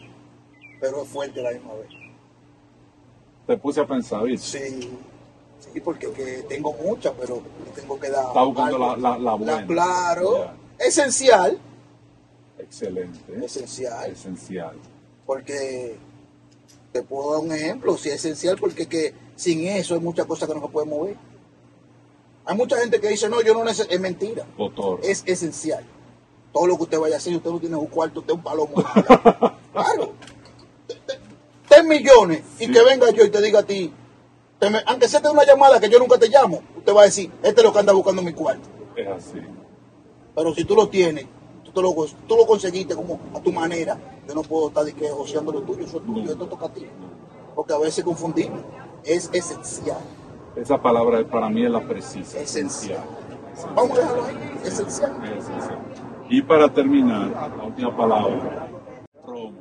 Pero es fuerte la misma vez. Te puse a pensar, ¿viste? Sí. Sí, porque que tengo muchas, pero tengo que dar. Está buscando la- la- la buena. claro. Esencial. Excelente. Esencial. Esencial. Porque te puedo dar un ejemplo, si es esencial, porque que sin eso hay muchas cosas que no se pueden mover. Hay mucha gente que dice, no, yo no necesito, es mentira, Doctor. es esencial. Todo lo que usted vaya a hacer, usted no tiene un cuarto, usted es un palomo. claro. Te- te- Ten millones y Sí. que venga yo y te diga a ti, te me- aunque sea de una llamada que yo nunca te llamo, usted va a decir, este es lo que anda buscando en mi cuarto. Es así. Pero si tú lo tienes, tú, te lo, tú lo conseguiste como a tu manera, yo no puedo estar de que joseando lo tuyo, eso es tuyo, esto toca a ti. Porque a veces confundimos. Es esencial. Esa palabra para mí es la precisa. Esencial. Vamos a dejarlo ahí. Esencial. Es esencial. Y para terminar, la última palabra. Romo.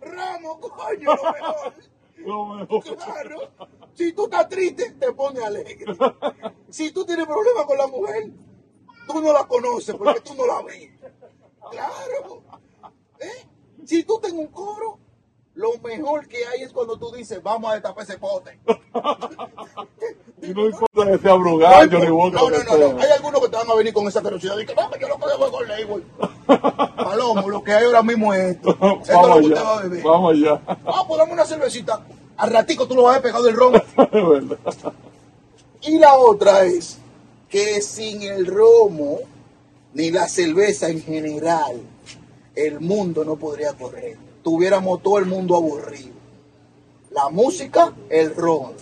Ramo, coño, lo mejor. Lo mejor. Claro. Si tú estás triste, te pone alegre. Si tú tienes problemas con la mujer, tú no la conoces porque tú no la ves. Claro. ¿Eh? Si tú tienes un coro, lo mejor que hay es cuando tú dices, vamos a destapar ese pote. Y no importa que sea brugallo ni boca. no, no, no, no. Hay algunos que te van a venir con esa curiosidad y que no, yo que debo es con label. Palomo, lo que hay ahora mismo es esto. Esto es lo Vamos que usted va a beber. Vamos allá. Ah, pues dame una cervecita. Al ratico tú lo vas a pegado del ron. Y la otra es que sin el romo ni la cerveza en general, el mundo no podría correr. Tuviéramos todo el mundo aburrido. La música, el romo.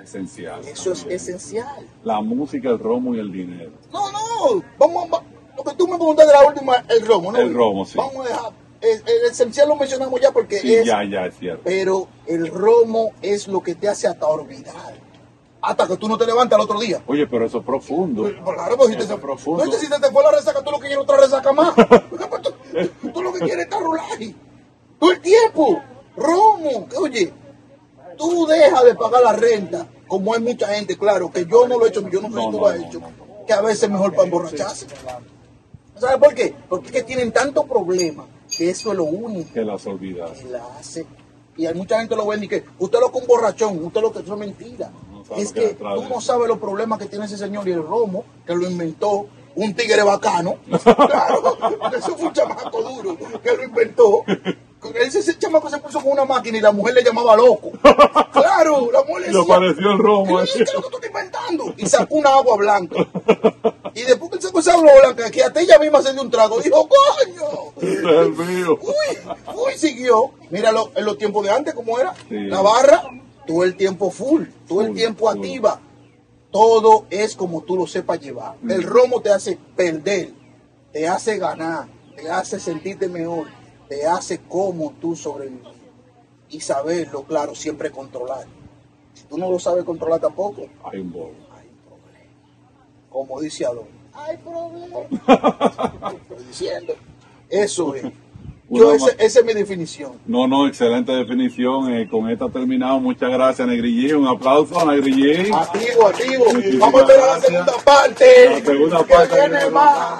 Esencial. Eso es esencial. La música, el romo y el dinero. No, no, vamos a... Lo que tú me preguntas de la última, el romo, ¿no? El romo, sí. Vamos a dejar... El, el esencial lo mencionamos ya porque Sí, es... ya, ya, es cierto. Pero el romo es lo que te hace hasta olvidar. Hasta que tú no te levantas al otro día. Oye, pero eso es profundo. Pues, Claro, pues si te, Eso es profundo. no, si te, te fue la resaca, tú lo que quieres otra resaca más. tú, tú lo que quieres es estar rolaje. Todo el tiempo. Romo. que, Oye, tú dejas de pagar la renta, como hay mucha gente, claro, que yo no lo he hecho, yo no sé si tú lo has hecho, que a veces es mejor para emborracharse. ¿Sabes por qué? Porque es que tienen tanto problema que eso es lo único Que las olvidas. que la hace. Y hay mucha gente lo ven y que usted lo que un borrachón, usted lo que eso es mentira. No es que tú no sabes los problemas que tiene ese señor y el romo, que lo inventó, un tigre bacano. Claro, eso fue un chamaco duro que lo inventó. Ese, ese chamaco se puso con una máquina y la mujer le llamaba loco. Claro, la mujer le decía, apareció el romo. ¿Qué es lo que tú estás inventando? Y sacó una agua blanca. Y después que él sacó esa agua blanca, que hasta ella misma se dio un trago, dijo, coño. Es mío. Uy, uy, siguió. Míralo en los tiempos de antes, ¿cómo era? Sí. La barra, todo el tiempo full, todo el tiempo full. activa. Todo es como tú lo sepas llevar. Mm. El romo te hace perder, te hace ganar, te hace sentirte mejor, te hace como tú sobrevivir. Y saberlo, claro, siempre controlar. Si tú no lo sabes controlar tampoco, Hay un hay problema. Como dice Adón, hay problema. Estoy diciendo. Eso es. Yo, ese- esa es mi definición. No, no, excelente definición. Eh, con esta terminado. Muchas gracias, Negrillín. Un aplauso a Negrillín. Activo, activo. Muchísimas Vamos a ver la segunda parte. La segunda que parte viene viene más.